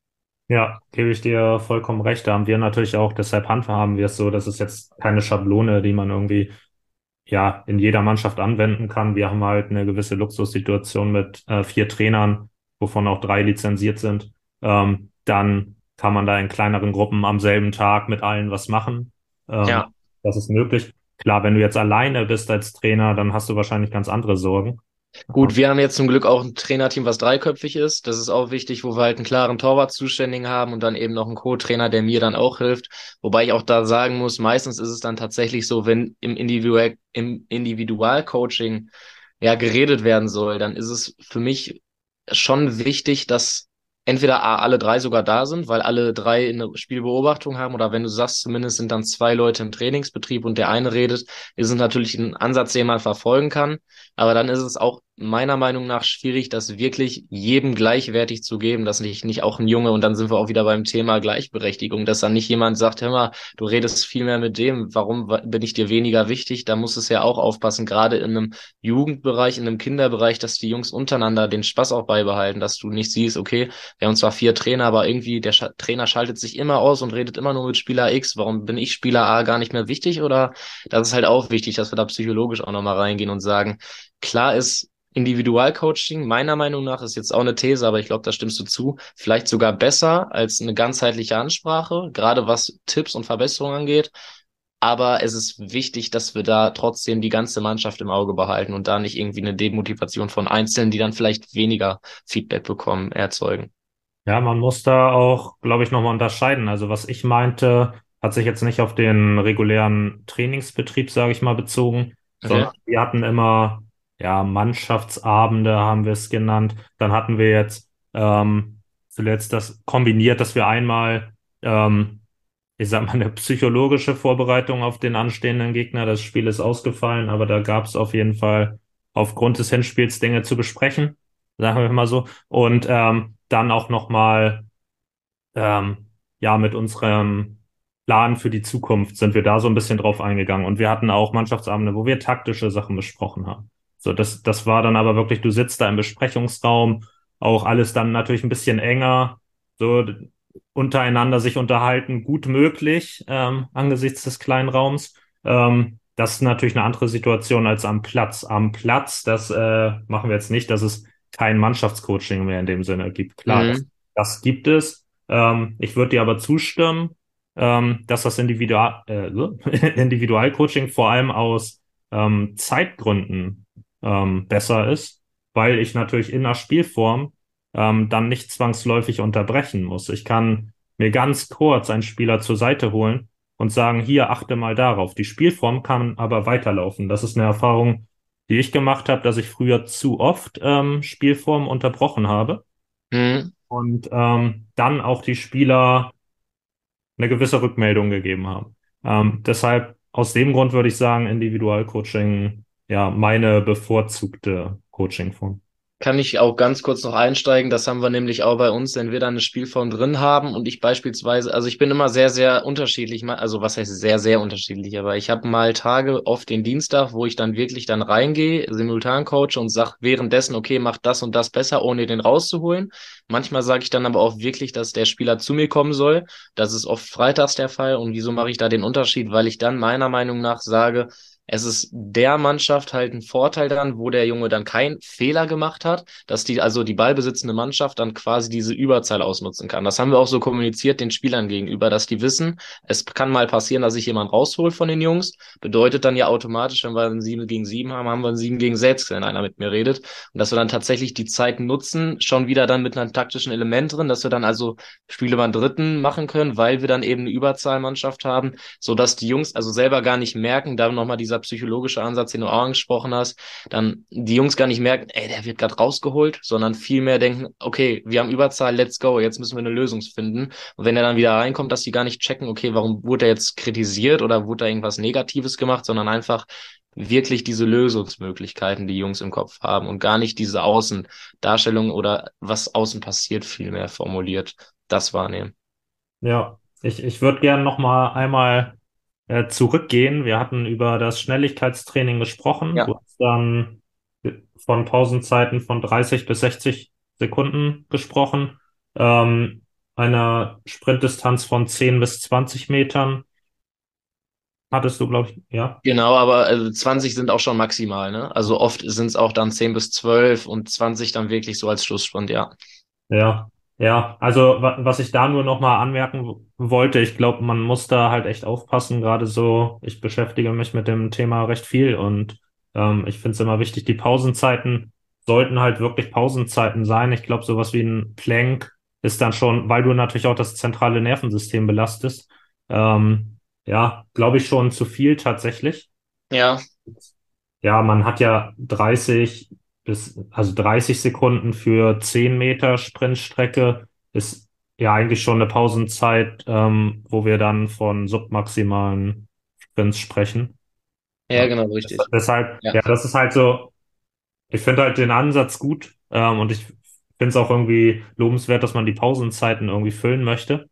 S1: Ja, gebe ich dir vollkommen recht. Da haben wir natürlich auch, deshalb handhaben wir es so, dass es jetzt keine Schablone, die man irgendwie ja in jeder Mannschaft anwenden kann. Wir haben halt eine gewisse Luxussituation mit äh, vier Trainern, wovon auch drei lizenziert sind. Ähm, dann kann man da in kleineren Gruppen am selben Tag mit allen was machen. Ähm, ja. Das ist möglich. Klar, wenn du jetzt alleine bist als Trainer, dann hast du wahrscheinlich ganz andere Sorgen.
S2: Gut, wir haben jetzt zum Glück auch ein Trainerteam, was dreiköpfig ist. Das ist auch wichtig, wo wir halt einen klaren Torwartzuständigen haben und dann eben noch einen Co-Trainer, der mir dann auch hilft. Wobei ich auch da sagen muss, meistens ist es dann tatsächlich so, wenn im, Individual, im Individualcoaching ja geredet werden soll, dann ist es für mich schon wichtig, dass entweder A, alle drei sogar da sind, weil alle drei eine Spielbeobachtung haben, oder wenn du sagst, zumindest sind dann zwei Leute im Trainingsbetrieb und der eine redet, ist es natürlich ein Ansatz, den man verfolgen kann. Aber dann ist es auch meiner Meinung nach schwierig, das wirklich jedem gleichwertig zu geben, dass nicht, nicht auch ein Junge, und dann sind wir auch wieder beim Thema Gleichberechtigung, dass dann nicht jemand sagt, hör mal, du redest viel mehr mit dem, warum bin ich dir weniger wichtig? Da muss es ja auch aufpassen, gerade in einem Jugendbereich, in einem Kinderbereich, dass die Jungs untereinander den Spaß auch beibehalten, dass du nicht siehst, okay, wir haben zwar vier Trainer, aber irgendwie der Sch Trainer schaltet sich immer aus und redet immer nur mit Spieler X. Warum bin ich Spieler A gar nicht mehr wichtig? Oder das ist halt auch wichtig, dass wir da psychologisch auch nochmal reingehen und sagen, klar ist, Individualcoaching, meiner Meinung nach, ist jetzt auch eine These, aber ich glaube, da stimmst du zu, vielleicht sogar besser als eine ganzheitliche Ansprache, gerade was Tipps und Verbesserungen angeht. Aber es ist wichtig, dass wir da trotzdem die ganze Mannschaft im Auge behalten und da nicht irgendwie eine Demotivation von Einzelnen, die dann vielleicht weniger Feedback bekommen, erzeugen.
S1: Ja, man muss da auch, glaube ich, nochmal unterscheiden. Also was ich meinte, hat sich jetzt nicht auf den regulären Trainingsbetrieb, sage ich mal, bezogen, okay. sondern wir hatten immer ja, Mannschaftsabende haben wir es genannt. Dann hatten wir jetzt ähm, zuletzt das kombiniert, dass wir einmal, ähm, ich sag mal, eine psychologische Vorbereitung auf den anstehenden Gegner. Das Spiel ist ausgefallen, aber da gab es auf jeden Fall aufgrund des Hinspiels Dinge zu besprechen, sagen wir mal so. Und ähm, dann auch nochmal, ähm, ja, mit unserem Plan für die Zukunft sind wir da so ein bisschen drauf eingegangen. Und wir hatten auch Mannschaftsabende, wo wir taktische Sachen besprochen haben. So, das, das war dann aber wirklich, du sitzt da im Besprechungsraum, auch alles dann natürlich ein bisschen enger, so untereinander sich unterhalten, gut möglich ähm, angesichts des kleinen Raums. Ähm, das ist natürlich eine andere Situation als am Platz. Am Platz, das äh, machen wir jetzt nicht, dass es kein Mannschaftscoaching mehr in dem Sinne gibt. Klar, mhm. das, das, gibt es. Ähm, ich würde dir aber zustimmen, ähm, dass das Individual, äh, [laughs] Individualcoaching vor allem aus ähm, Zeitgründen ähm, besser ist, weil ich natürlich in der Spielform ähm, dann nicht zwangsläufig unterbrechen muss. Ich kann mir ganz kurz einen Spieler zur Seite holen und sagen, hier achte mal darauf. Die Spielform kann aber weiterlaufen. Das ist eine Erfahrung, die ich gemacht habe, dass ich früher zu oft ähm, Spielform unterbrochen habe mhm. und ähm, dann auch die Spieler eine gewisse Rückmeldung gegeben haben. Ähm, deshalb aus dem Grund würde ich sagen, Individualcoaching ja meine bevorzugte Coachingform.
S2: kann ich auch ganz kurz noch einsteigen. Das haben wir nämlich auch bei uns, wenn wir da eine Spielform drin haben und ich beispielsweise, also ich bin immer sehr, sehr unterschiedlich, also was heißt sehr, sehr unterschiedlich, aber ich habe mal Tage, oft den Dienstag, wo ich dann wirklich dann reingehe, simultan coache und sage währenddessen, okay, mach das und das besser, ohne den rauszuholen. Manchmal sage ich dann aber auch wirklich, dass der Spieler zu mir kommen soll. Das ist oft freitags der Fall. Und wieso mache ich da den Unterschied? Weil ich dann meiner Meinung nach sage, es ist der Mannschaft halt ein Vorteil dann, wo der Junge dann keinen Fehler gemacht hat, dass die, also die ballbesitzende Mannschaft dann quasi diese Überzahl ausnutzen kann. Das haben wir auch so kommuniziert den Spielern gegenüber, dass die wissen, es kann mal passieren, dass sich jemand raushol von den Jungs. Bedeutet dann ja automatisch, wenn wir ein 7 gegen 7 haben, haben wir ein 7 gegen 6, wenn einer mit mir redet. Und dass wir dann tatsächlich die Zeit nutzen, schon wieder dann mit einem taktischen Element drin, dass wir dann also Spiele beim Dritten machen können, weil wir dann eben eine Überzahlmannschaft haben, so dass die Jungs also selber gar nicht merken, da nochmal dieser psychologische Ansatz, den du auch angesprochen hast, dann die Jungs gar nicht merken, ey, der wird gerade rausgeholt, sondern vielmehr denken, okay, wir haben Überzahl, let's go, jetzt müssen wir eine Lösung finden. Und wenn er dann wieder reinkommt, dass die gar nicht checken, okay, warum wurde er jetzt kritisiert oder wurde da irgendwas Negatives gemacht, sondern einfach wirklich diese Lösungsmöglichkeiten, die Jungs im Kopf haben und gar nicht diese Außendarstellung oder was außen passiert, vielmehr formuliert, das wahrnehmen.
S1: Ja, ich, ich würde gerne noch mal einmal äh, zurückgehen. Wir hatten über das Schnelligkeitstraining gesprochen,
S2: Ja.
S1: du hast dann von Pausenzeiten von 30 bis 60 Sekunden gesprochen, ähm, einer Sprintdistanz von 10 bis 20 Metern hattest du, glaube ich, ja.
S2: Genau, aber also 20 sind auch schon maximal, ne? Also oft sind es auch dann 10 bis 12 und 20 dann wirklich so als Schlusssprint, ja.
S1: Ja, ja, also wa was ich da nur noch mal anmerken wollte, ich glaube, man muss da halt echt aufpassen, gerade so, ich beschäftige mich mit dem Thema recht viel und ähm, ich finde es immer wichtig, die Pausenzeiten sollten halt wirklich Pausenzeiten sein. Ich glaube, sowas wie ein Plank ist dann schon, weil du natürlich auch das zentrale Nervensystem belastest, ähm, ja, glaube ich schon zu viel tatsächlich.
S2: Ja,
S1: Ja, man hat ja 30 bis, also 30 Sekunden für 10 Meter Sprintstrecke ist ja eigentlich schon eine Pausenzeit, ähm, wo wir dann von submaximalen Sprints sprechen.
S2: ja, genau, richtig.
S1: Deshalb,
S2: Ja.
S1: ja, das ist halt so, ich finde halt den Ansatz gut, ähm, und ich finde es auch irgendwie lobenswert, dass man die Pausenzeiten irgendwie füllen möchte.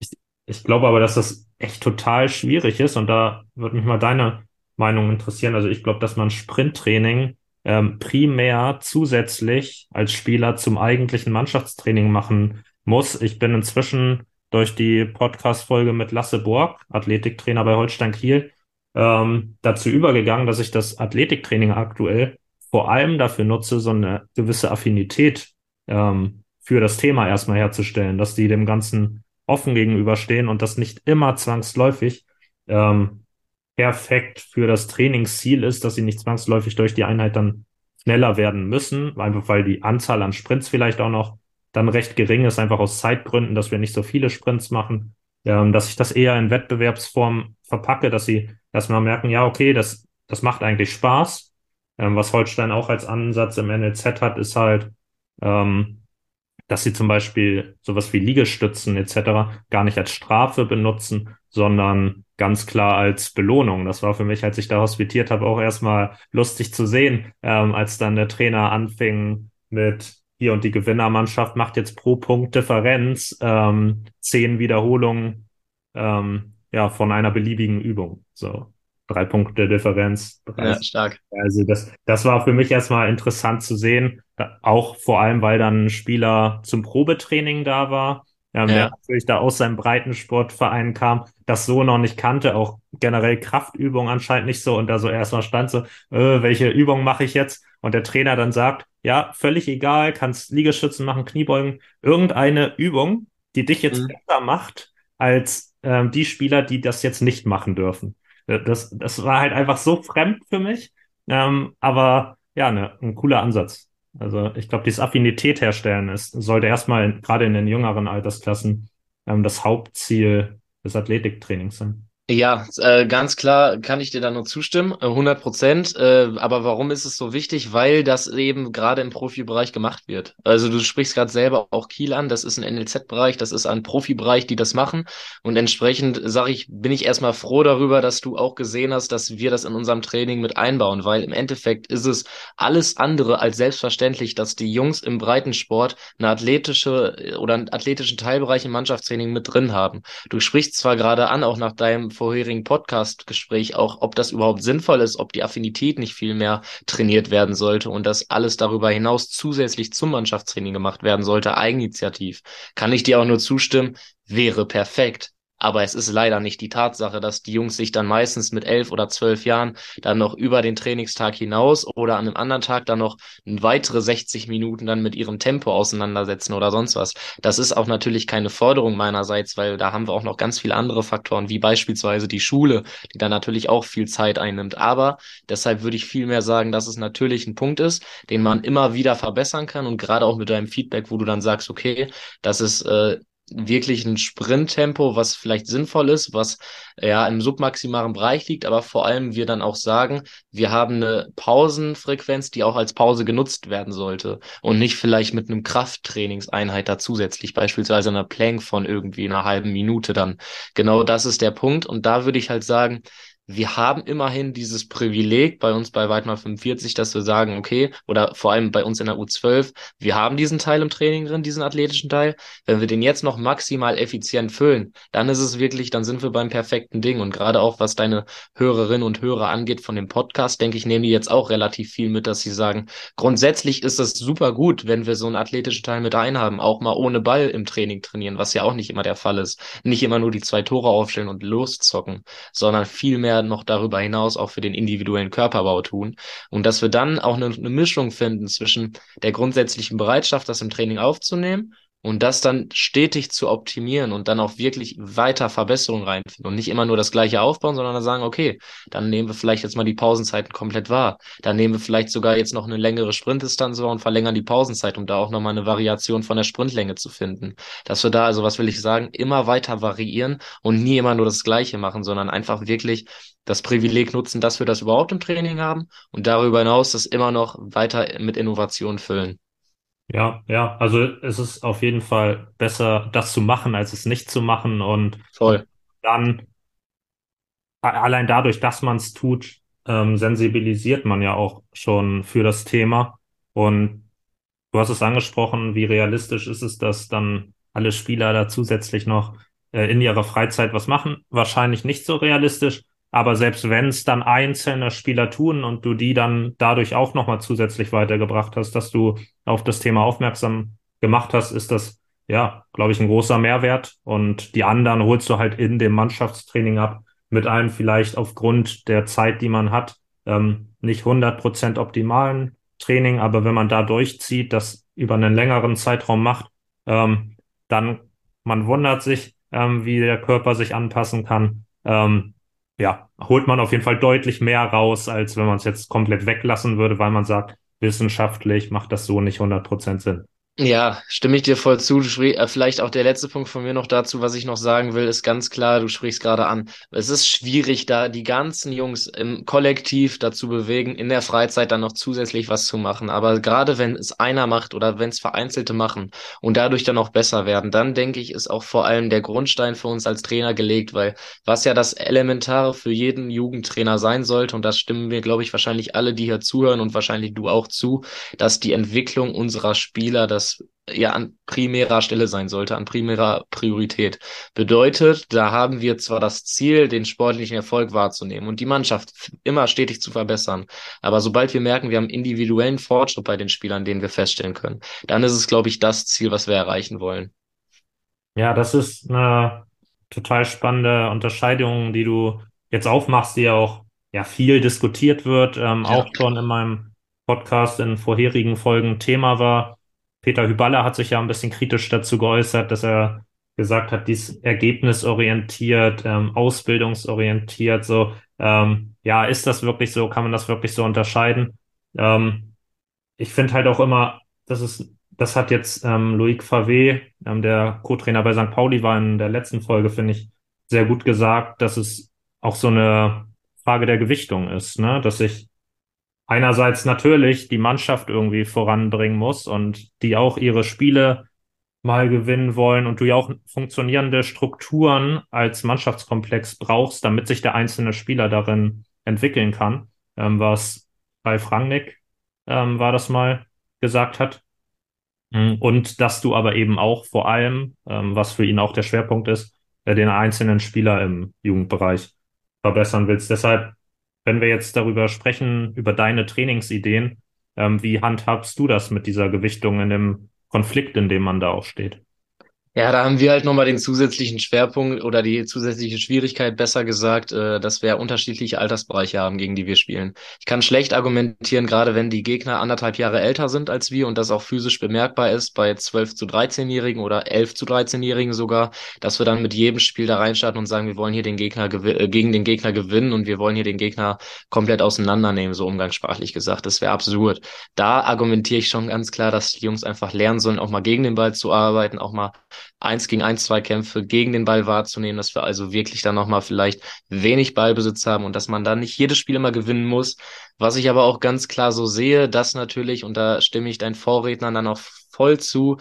S1: Ich, ich glaube aber, dass das echt total schwierig ist und da würde mich mal deine Meinung interessieren. Also ich glaube, dass man Sprinttraining ähm, primär zusätzlich als Spieler zum eigentlichen Mannschaftstraining machen muss. Ich bin inzwischen durch die Podcast-Folge mit Lasse Borg, Athletiktrainer bei Holstein Kiel, ähm, dazu übergegangen, dass ich das Athletiktraining aktuell vor allem dafür nutze, so eine gewisse Affinität ähm, für das Thema erstmal herzustellen, dass die dem Ganzen offen gegenüberstehen und das nicht immer zwangsläufig ähm, perfekt für das Trainingsziel ist, dass sie nicht zwangsläufig durch die Einheit dann schneller werden müssen, einfach weil die Anzahl an Sprints vielleicht auch noch dann recht gering ist, einfach aus Zeitgründen, dass wir nicht so viele Sprints machen, ähm, dass ich das eher in Wettbewerbsform verpacke, dass sie erstmal merken, ja, okay, das, das macht eigentlich Spaß. Ähm, was Holstein auch als Ansatz im NLZ hat, ist halt, ähm, dass sie zum Beispiel sowas wie Liegestützen etc. gar nicht als Strafe benutzen, sondern ganz klar als Belohnung. Das war für mich, als ich da hospitiert habe, auch erstmal lustig zu sehen, ähm, als dann der Trainer anfing mit hier und die Gewinnermannschaft macht jetzt pro Punkt Differenz ähm, zehn Wiederholungen ähm, ja von einer beliebigen Übung. So drei Punkte Differenz.
S2: Ja,
S1: 30.
S2: stark.
S1: Also das, das war für mich erstmal interessant zu sehen, auch vor allem, weil dann ein Spieler zum Probetraining da war, ähm, der
S2: Ja.
S1: natürlich da aus seinem Breitensportverein kam, das so noch nicht kannte, auch generell Kraftübungen anscheinend nicht so und da so erstmal stand so, äh, welche Übung mache ich jetzt? Und der Trainer dann sagt, ja, völlig egal, kannst Liegestützen machen, Kniebeugen, irgendeine Übung, die dich jetzt
S2: Mhm.
S1: besser macht als ähm, die Spieler, die das jetzt nicht machen dürfen. Äh, Das, das war halt einfach so fremd für mich. Ähm, aber ja, ne, ein cooler Ansatz. Also ich glaube, dieses Affinität herstellen ist, sollte erstmal gerade in den jüngeren Altersklassen ähm, das Hauptziel des Athletiktrainings sein.
S2: Ja, äh, ganz klar kann ich dir da nur zustimmen, äh, 100 Prozent. Äh, aber warum ist es so wichtig? Weil das eben gerade im Profibereich gemacht wird. Also du sprichst gerade selber auch Kiel an, das ist ein NLZ-Bereich, das ist ein Profibereich, die das machen. Und entsprechend sage ich, bin ich erstmal froh darüber, dass du auch gesehen hast, dass wir das in unserem Training mit einbauen, weil im Endeffekt ist es alles andere als selbstverständlich, dass die Jungs im Breitensport eine athletische äh, oder einen athletischen Teilbereich im Mannschaftstraining mit drin haben. Du sprichst zwar gerade an, auch nach deinem vorherigen Podcast-Gespräch auch, ob das überhaupt sinnvoll ist, ob die Affinität nicht viel mehr trainiert werden sollte und dass alles darüber hinaus zusätzlich zum Mannschaftstraining gemacht werden sollte, eigeninitiativ. Kann ich dir auch nur zustimmen, wäre perfekt. Aber es ist leider nicht die Tatsache, dass die Jungs sich dann meistens mit elf oder zwölf Jahren dann noch über den Trainingstag hinaus oder an einem anderen Tag dann noch weitere 60 Minuten dann mit ihrem Tempo auseinandersetzen oder sonst was. Das ist auch natürlich keine Forderung meinerseits, weil da haben wir auch noch ganz viele andere Faktoren, wie beispielsweise die Schule, die dann natürlich auch viel Zeit einnimmt. Aber deshalb würde ich vielmehr sagen, dass es natürlich ein Punkt ist, den man immer wieder verbessern kann und gerade auch mit deinem Feedback, wo du dann sagst, okay, das ist äh, wirklich ein Sprinttempo, was vielleicht sinnvoll ist, was ja im submaximalen Bereich liegt, aber vor allem wir dann auch sagen, wir haben eine Pausenfrequenz, die auch als Pause genutzt werden sollte und nicht vielleicht mit einem Krafttrainingseinheit da zusätzlich, beispielsweise einer Plank von irgendwie einer halben Minute dann. Genau das ist der Punkt und da würde ich halt sagen, wir haben immerhin dieses Privileg bei uns bei Weidmar 45, dass wir sagen, okay, oder vor allem bei uns in der U12, wir haben diesen Teil im Training drin, diesen athletischen Teil. Wenn wir den jetzt noch maximal effizient füllen, dann ist es wirklich, dann sind wir beim perfekten Ding. Und gerade auch was deine Hörerinnen und Hörer angeht von dem Podcast, denke ich, nehmen die jetzt auch relativ viel mit, dass sie sagen, grundsätzlich ist es super gut, wenn wir so einen athletischen Teil mit einhaben, auch mal ohne Ball im Training trainieren, was ja auch nicht immer der Fall ist. Nicht immer nur die zwei Tore aufstellen und loszocken, sondern viel mehr noch darüber hinaus auch für den individuellen Körperbau tun. Und dass wir dann auch eine, eine Mischung finden zwischen der grundsätzlichen Bereitschaft, das im Training aufzunehmen und das dann stetig zu optimieren und dann auch wirklich weiter Verbesserungen reinfinden und nicht immer nur das gleiche aufbauen, sondern dann sagen, okay, dann nehmen wir vielleicht jetzt mal die Pausenzeiten komplett wahr. Dann nehmen wir vielleicht sogar jetzt noch eine längere Sprintdistanz wahr und verlängern die Pausenzeit, um da auch nochmal eine Variation von der Sprintlänge zu finden. Dass wir da, also was will ich sagen, immer weiter variieren und nie immer nur das Gleiche machen, sondern einfach wirklich das Privileg nutzen, dass wir das überhaupt im Training haben und darüber hinaus das immer noch weiter mit Innovation füllen.
S1: Ja, ja, also es ist auf jeden Fall besser, das zu machen, als es nicht zu machen. Und
S2: Voll.
S1: dann, allein dadurch, dass man es tut, ähm, sensibilisiert man ja auch schon für das Thema. Und du hast es angesprochen, wie realistisch ist es, dass dann alle Spieler da zusätzlich noch äh, in ihrer Freizeit was machen? Wahrscheinlich nicht so realistisch. Aber selbst wenn es dann einzelne Spieler tun und du die dann dadurch auch nochmal zusätzlich weitergebracht hast, dass du auf das Thema aufmerksam gemacht hast, ist das, ja, glaube ich, ein großer Mehrwert. Und die anderen holst du halt in dem Mannschaftstraining ab, mit einem vielleicht aufgrund der Zeit, die man hat, ähm, nicht 100% optimalen Training, aber wenn man da durchzieht, das über einen längeren Zeitraum macht, ähm, dann man wundert sich, ähm, wie der Körper sich anpassen kann. Ähm, ja, holt man auf jeden Fall deutlich mehr raus, als wenn man es jetzt komplett weglassen würde, weil man sagt, wissenschaftlich macht das so nicht 100% Sinn.
S2: Ja, stimme ich dir voll zu. Du sprich, äh, vielleicht auch der letzte Punkt von mir noch dazu, was ich noch sagen will, ist ganz klar, du sprichst gerade an. Es ist schwierig, da die ganzen Jungs im Kollektiv dazu bewegen, in der Freizeit dann noch zusätzlich was zu machen. Aber gerade wenn es einer macht oder wenn es Vereinzelte machen und dadurch dann auch besser werden, dann denke ich, ist auch vor allem der Grundstein für uns als Trainer gelegt, weil was ja das Elementare für jeden Jugendtrainer sein sollte, und das stimmen wir, glaube ich, wahrscheinlich alle, die hier zuhören und wahrscheinlich du auch zu, dass die Entwicklung unserer Spieler, das das ja an primärer Stelle sein sollte, an primärer Priorität. Bedeutet, da haben wir zwar das Ziel, den sportlichen Erfolg wahrzunehmen und die Mannschaft immer stetig zu verbessern. Aber sobald wir merken, wir haben individuellen Fortschritt bei den Spielern, den wir feststellen können, dann ist es, glaube ich, das Ziel, was wir erreichen wollen.
S1: Ja, das ist eine total spannende Unterscheidung, die du jetzt aufmachst, die ja auch ja viel diskutiert wird, ähm, ja. auch schon in meinem Podcast in vorherigen Folgen Thema war. Peter Hüballer hat sich ja ein bisschen kritisch dazu geäußert, dass er gesagt hat, dies ergebnisorientiert, ähm, ausbildungsorientiert, so, ähm, ja, ist das wirklich so? Kann man das wirklich so unterscheiden? Ähm, ich finde halt auch immer, das ist, das hat jetzt ähm, Loic Favé, ähm, der Co-Trainer bei St. Pauli war in der letzten Folge, finde ich, sehr gut gesagt, dass es auch so eine Frage der Gewichtung ist, ne? Dass ich einerseits natürlich die Mannschaft irgendwie voranbringen muss und die auch ihre Spiele mal gewinnen wollen und du ja auch funktionierende Strukturen als Mannschaftskomplex brauchst, damit sich der einzelne Spieler darin entwickeln kann, ähm, was Ralf Rangnick ähm, war das mal gesagt hat. Mm, und dass du aber eben auch vor allem, ähm, was für ihn auch der Schwerpunkt ist, äh, den einzelnen Spieler im Jugendbereich verbessern willst. Deshalb, wenn wir jetzt darüber sprechen, über deine Trainingsideen, ähm, wie handhabst du das mit dieser Gewichtung in dem Konflikt, in dem man da auch steht?
S2: Ja, da haben wir halt nochmal den zusätzlichen Schwerpunkt oder die zusätzliche Schwierigkeit, besser gesagt, äh, dass wir unterschiedliche Altersbereiche haben, gegen die wir spielen. Ich kann schlecht argumentieren, gerade wenn die Gegner anderthalb Jahre älter sind als wir und das auch physisch bemerkbar ist, bei 12 zu 13-Jährigen oder 11 zu 13-Jährigen sogar, dass wir dann mit jedem Spiel da reinstarten und sagen, wir wollen hier den Gegner äh, gegen den Gegner gewinnen und wir wollen hier den Gegner komplett auseinandernehmen, so umgangssprachlich gesagt. Das wäre absurd. Da argumentiere ich schon ganz klar, dass die Jungs einfach lernen sollen, auch mal gegen den Ball zu arbeiten, auch mal eins gegen eins Zweikämpfe gegen den Ball wahrzunehmen, dass wir also wirklich dann nochmal vielleicht wenig Ballbesitz haben und dass man dann nicht jedes Spiel immer gewinnen muss. Was ich aber auch ganz klar so sehe, dass natürlich, und da stimme ich deinen Vorrednern dann auch voll zu,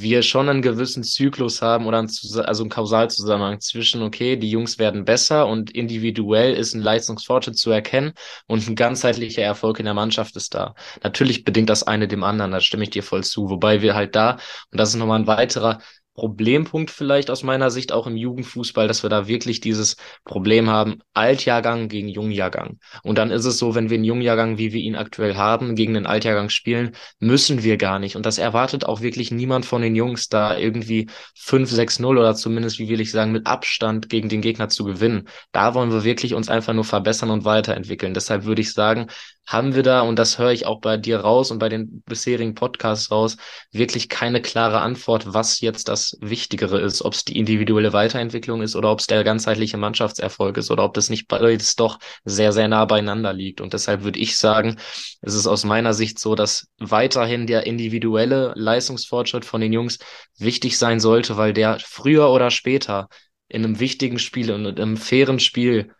S2: wir schon einen gewissen Zyklus haben oder einen, also einen Kausalzusammenhang zwischen, okay, die Jungs werden besser und individuell ist ein Leistungsfortschritt zu erkennen und ein ganzheitlicher Erfolg in der Mannschaft ist da. Natürlich bedingt das eine dem anderen, da stimme ich dir voll zu. Wobei wir halt da, und das ist nochmal ein weiterer Problempunkt vielleicht aus meiner Sicht auch im Jugendfußball, dass wir da wirklich dieses Problem haben, Altjahrgang gegen Jungjahrgang. Und dann ist es so, wenn wir einen Jungjahrgang, wie wir ihn aktuell haben, gegen den Altjahrgang spielen, müssen wir gar nicht. Und das erwartet auch wirklich niemand von den Jungs, da irgendwie 5-6-0 oder zumindest, wie will ich sagen, mit Abstand gegen den Gegner zu gewinnen. Da wollen wir wirklich uns einfach nur verbessern und weiterentwickeln. Deshalb würde ich sagen, haben wir da, und das höre ich auch bei dir raus und bei den bisherigen Podcasts raus, wirklich keine klare Antwort, was jetzt das Wichtigere ist, ob es die individuelle Weiterentwicklung ist oder ob es der ganzheitliche Mannschaftserfolg ist oder ob das nicht beides doch sehr, sehr nah beieinander liegt. Und deshalb würde ich sagen, es ist aus meiner Sicht so, dass weiterhin der individuelle Leistungsfortschritt von den Jungs wichtig sein sollte, weil der früher oder später in einem wichtigen Spiel und in einem fairen Spiel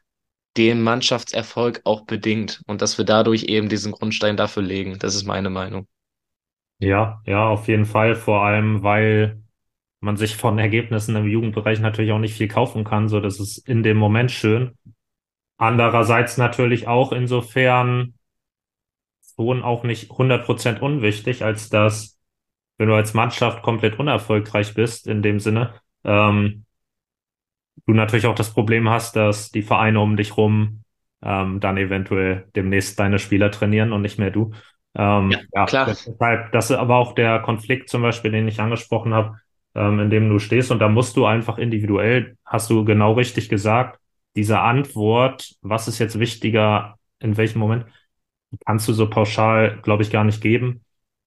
S2: den Mannschaftserfolg auch bedingt und dass wir dadurch eben diesen Grundstein dafür legen. Das ist meine Meinung.
S1: Ja, ja, auf jeden Fall. Vor allem, weil man sich von Ergebnissen im Jugendbereich natürlich auch nicht viel kaufen kann. So, das ist in dem Moment schön. Andererseits natürlich auch insofern schon auch nicht 100% unwichtig, als dass, wenn du als Mannschaft komplett unerfolgreich bist, in dem Sinne, ähm, du natürlich auch das Problem hast, dass die Vereine um dich rum ähm, dann eventuell demnächst deine Spieler trainieren und nicht mehr du. Ähm, ja, ja, klar. Deshalb, das ist aber auch der Konflikt zum Beispiel, den ich angesprochen habe, ähm, in dem du stehst. Und da musst du einfach individuell, hast du genau richtig gesagt, diese Antwort, was ist jetzt wichtiger, in welchem Moment, kannst du so pauschal, glaube ich, gar nicht geben,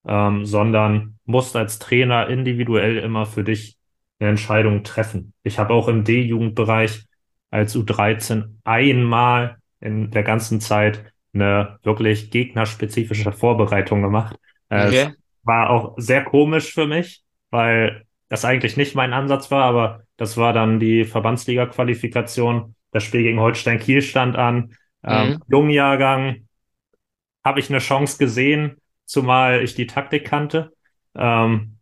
S1: ähm, sondern musst als Trainer individuell immer für dich eine Entscheidung treffen. Ich habe auch im D-Jugendbereich als U13 einmal in der ganzen Zeit eine wirklich gegnerspezifische Vorbereitung gemacht. Äh, okay. War auch sehr komisch für mich, weil das eigentlich nicht mein Ansatz war, aber das war dann die Verbandsliga-Qualifikation. Das Spiel gegen Holstein Kiel stand an. Ähm, mhm. Jungjahrgang habe ich eine Chance gesehen, zumal ich die Taktik kannte. Ähm,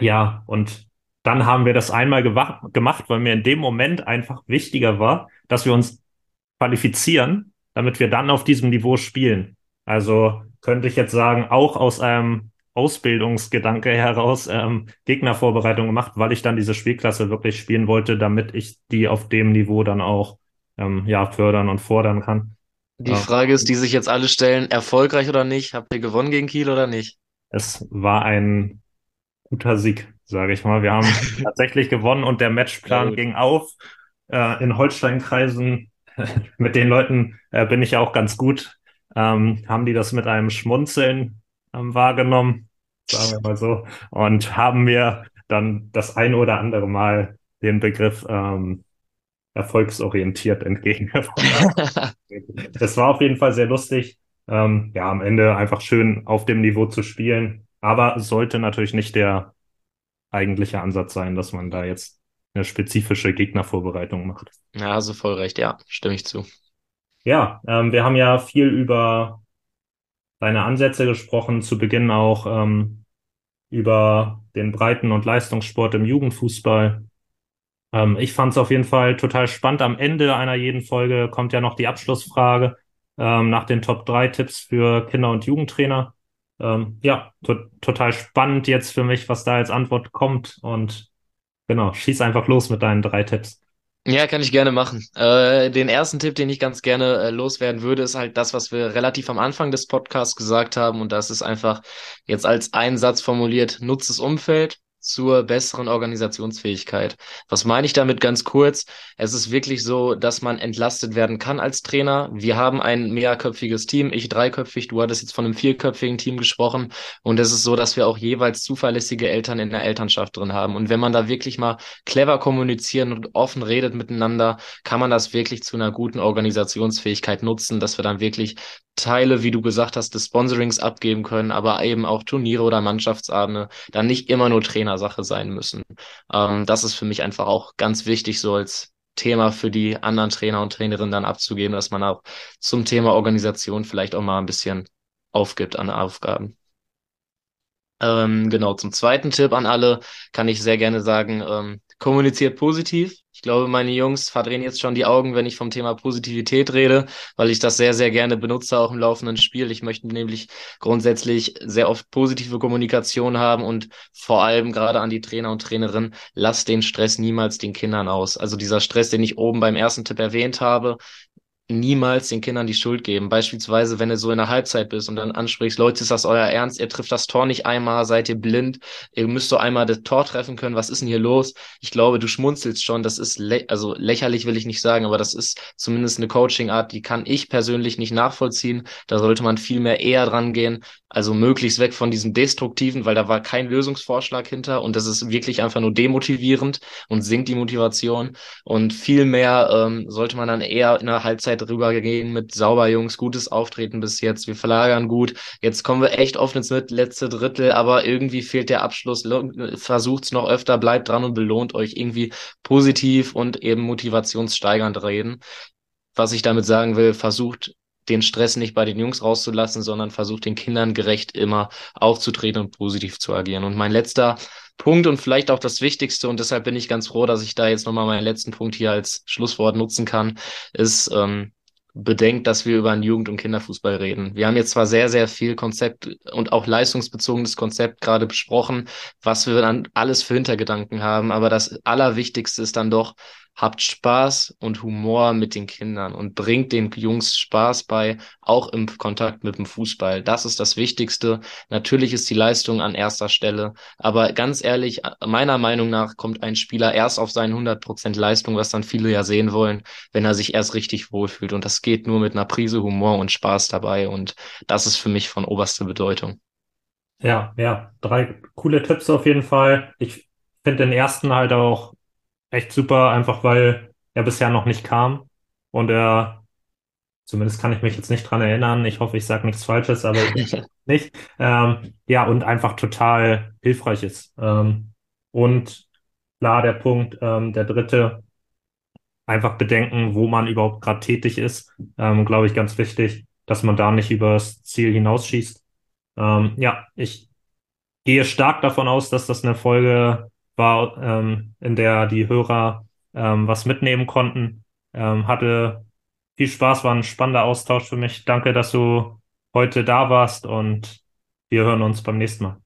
S1: ja, und dann haben wir das einmal gemacht, weil mir in dem Moment einfach wichtiger war, dass wir uns qualifizieren, damit wir dann auf diesem Niveau spielen. Also könnte ich jetzt sagen, auch aus einem Ausbildungsgedanke heraus ähm, Gegnervorbereitung gemacht, weil ich dann diese Spielklasse wirklich spielen wollte, damit ich die auf dem Niveau dann auch ähm, ja fördern und fordern kann.
S2: Die Frage ist, die sich jetzt alle stellen, erfolgreich oder nicht? Habt ihr gewonnen gegen Kiel oder nicht?
S1: Es war ein guter Sieg sage ich mal. Wir haben [laughs] tatsächlich gewonnen und der Matchplan ging auf. Äh, in Holsteinkreisen, [laughs] mit den Leuten äh, bin ich ja auch ganz gut, ähm, haben die das mit einem Schmunzeln ähm, wahrgenommen, sagen wir mal so, und haben mir dann das ein oder andere Mal den Begriff ähm, erfolgsorientiert entgegengebracht. [laughs] das war auf jeden Fall sehr lustig. Ähm, ja, am Ende einfach schön auf dem Niveau zu spielen, aber sollte natürlich nicht der eigentlicher Ansatz sein, dass man da jetzt eine spezifische Gegnervorbereitung macht.
S2: Ja, also voll recht, ja, stimme ich zu.
S1: Ja, ähm, wir haben ja viel über deine Ansätze gesprochen, zu Beginn auch ähm, über den Breiten- und Leistungssport im Jugendfußball. Ähm, ich fand es auf jeden Fall total spannend. Am Ende einer jeden Folge kommt ja noch die Abschlussfrage ähm, nach den Top 3 Tipps für Kinder- und Jugendtrainer. Ähm, ja, to total spannend jetzt für mich, was da als Antwort kommt. Und genau, schieß einfach los mit deinen drei Tipps.
S2: Ja, kann ich gerne machen. Äh, den ersten Tipp, den ich ganz gerne äh, loswerden würde, ist halt das, was wir relativ am Anfang des Podcasts gesagt haben. Und das ist einfach jetzt als einen Satz formuliert, nutzt das Umfeld zur besseren Organisationsfähigkeit. Was meine ich damit ganz kurz? Es ist wirklich so, dass man entlastet werden kann als Trainer. Wir haben ein mehrköpfiges Team, ich dreiköpfig, du hattest jetzt von einem vierköpfigen Team gesprochen und es ist so, dass wir auch jeweils zuverlässige Eltern in der Elternschaft drin haben. Und wenn man da wirklich mal clever kommunizieren und offen redet miteinander, kann man das wirklich zu einer guten Organisationsfähigkeit nutzen, dass wir dann wirklich Teile, wie du gesagt hast, des Sponsorings abgeben können, aber eben auch Turniere oder Mannschaftsabende dann nicht immer nur Trainersache sein müssen. Ähm, das ist für mich einfach auch ganz wichtig, so als Thema für die anderen Trainer und Trainerinnen dann abzugeben, dass man auch zum Thema Organisation vielleicht auch mal ein bisschen aufgibt an Aufgaben. Ähm, genau, zum zweiten Tipp an alle kann ich sehr gerne sagen, ähm, kommuniziert positiv. Ich glaube, meine Jungs verdrehen jetzt schon die Augen, wenn ich vom Thema Positivität rede, weil ich das sehr, sehr gerne benutze, auch im laufenden Spiel. Ich möchte nämlich grundsätzlich sehr oft positive Kommunikation haben und vor allem gerade an die Trainer und Trainerinnen, lasst den Stress niemals den Kindern aus. Also dieser Stress, den ich oben beim ersten Tipp erwähnt habe, niemals den Kindern die Schuld geben. Beispielsweise, wenn du so in der Halbzeit bist und dann ansprichst, Leute, ist das euer Ernst? Ihr trifft das Tor nicht einmal, seid ihr blind? Ihr müsst so einmal das Tor treffen können. Was ist denn hier los? Ich glaube, du schmunzelst schon. Das ist, lä also lächerlich will ich nicht sagen, aber das ist zumindest eine Coaching-Art, die kann ich persönlich nicht nachvollziehen. Da sollte man viel mehr eher dran gehen. Also möglichst weg von diesem Destruktiven, weil da war kein Lösungsvorschlag hinter und das ist wirklich einfach nur demotivierend und sinkt die Motivation. Und viel mehr ähm, sollte man dann eher in der Halbzeit rübergehen mit sauber Jungs, gutes Auftreten bis jetzt, wir verlagern gut. Jetzt kommen wir echt oft ins letzte Drittel, aber irgendwie fehlt der Abschluss. Versucht's noch öfter, bleibt dran und belohnt euch irgendwie positiv und eben motivationssteigernd reden. Was ich damit sagen will, versucht den Stress nicht bei den Jungs rauszulassen, sondern versucht den Kindern gerecht immer aufzutreten und positiv zu agieren. Und mein letzter Punkt und vielleicht auch das Wichtigste, und deshalb bin ich ganz froh, dass ich da jetzt nochmal meinen letzten Punkt hier als Schlusswort nutzen kann, ist, ähm, bedenkt, dass wir über einen Jugend- und Kinderfußball reden. Wir haben jetzt zwar sehr, sehr viel Konzept und auch leistungsbezogenes Konzept gerade besprochen, was wir dann alles für Hintergedanken haben, aber das Allerwichtigste ist dann doch, habt Spaß und Humor mit den Kindern und bringt den Jungs Spaß bei, auch im Kontakt mit dem Fußball. Das ist das Wichtigste. Natürlich ist die Leistung an erster Stelle, aber ganz ehrlich, meiner Meinung nach kommt ein Spieler erst auf seinen 100 Prozent Leistung, was dann viele ja sehen wollen, wenn er sich erst richtig wohlfühlt. Und das geht nur mit einer Prise Humor und Spaß dabei. Und das ist für mich von oberster Bedeutung.
S1: Ja, ja, drei coole Tipps auf jeden Fall. Ich finde den ersten halt auch echt super, einfach weil er bisher noch nicht kam und er, zumindest kann ich mich jetzt nicht dran erinnern, ich hoffe, ich sage nichts Falsches, aber [laughs] nicht, ähm, ja, und einfach total hilfreich ist. Ähm, und klar, der Punkt, ähm, der dritte, einfach bedenken, wo man überhaupt gerade tätig ist, ähm, glaube ich, ganz wichtig, dass man da nicht übers Ziel hinausschießt. Ähm, ja, ich gehe stark davon aus, dass das eine Folge war, ähm, in der die Hörer ähm, was mitnehmen konnten. Ähm, hatte viel Spaß, war ein spannender Austausch für mich. Danke, dass du heute da warst und wir hören uns beim nächsten Mal.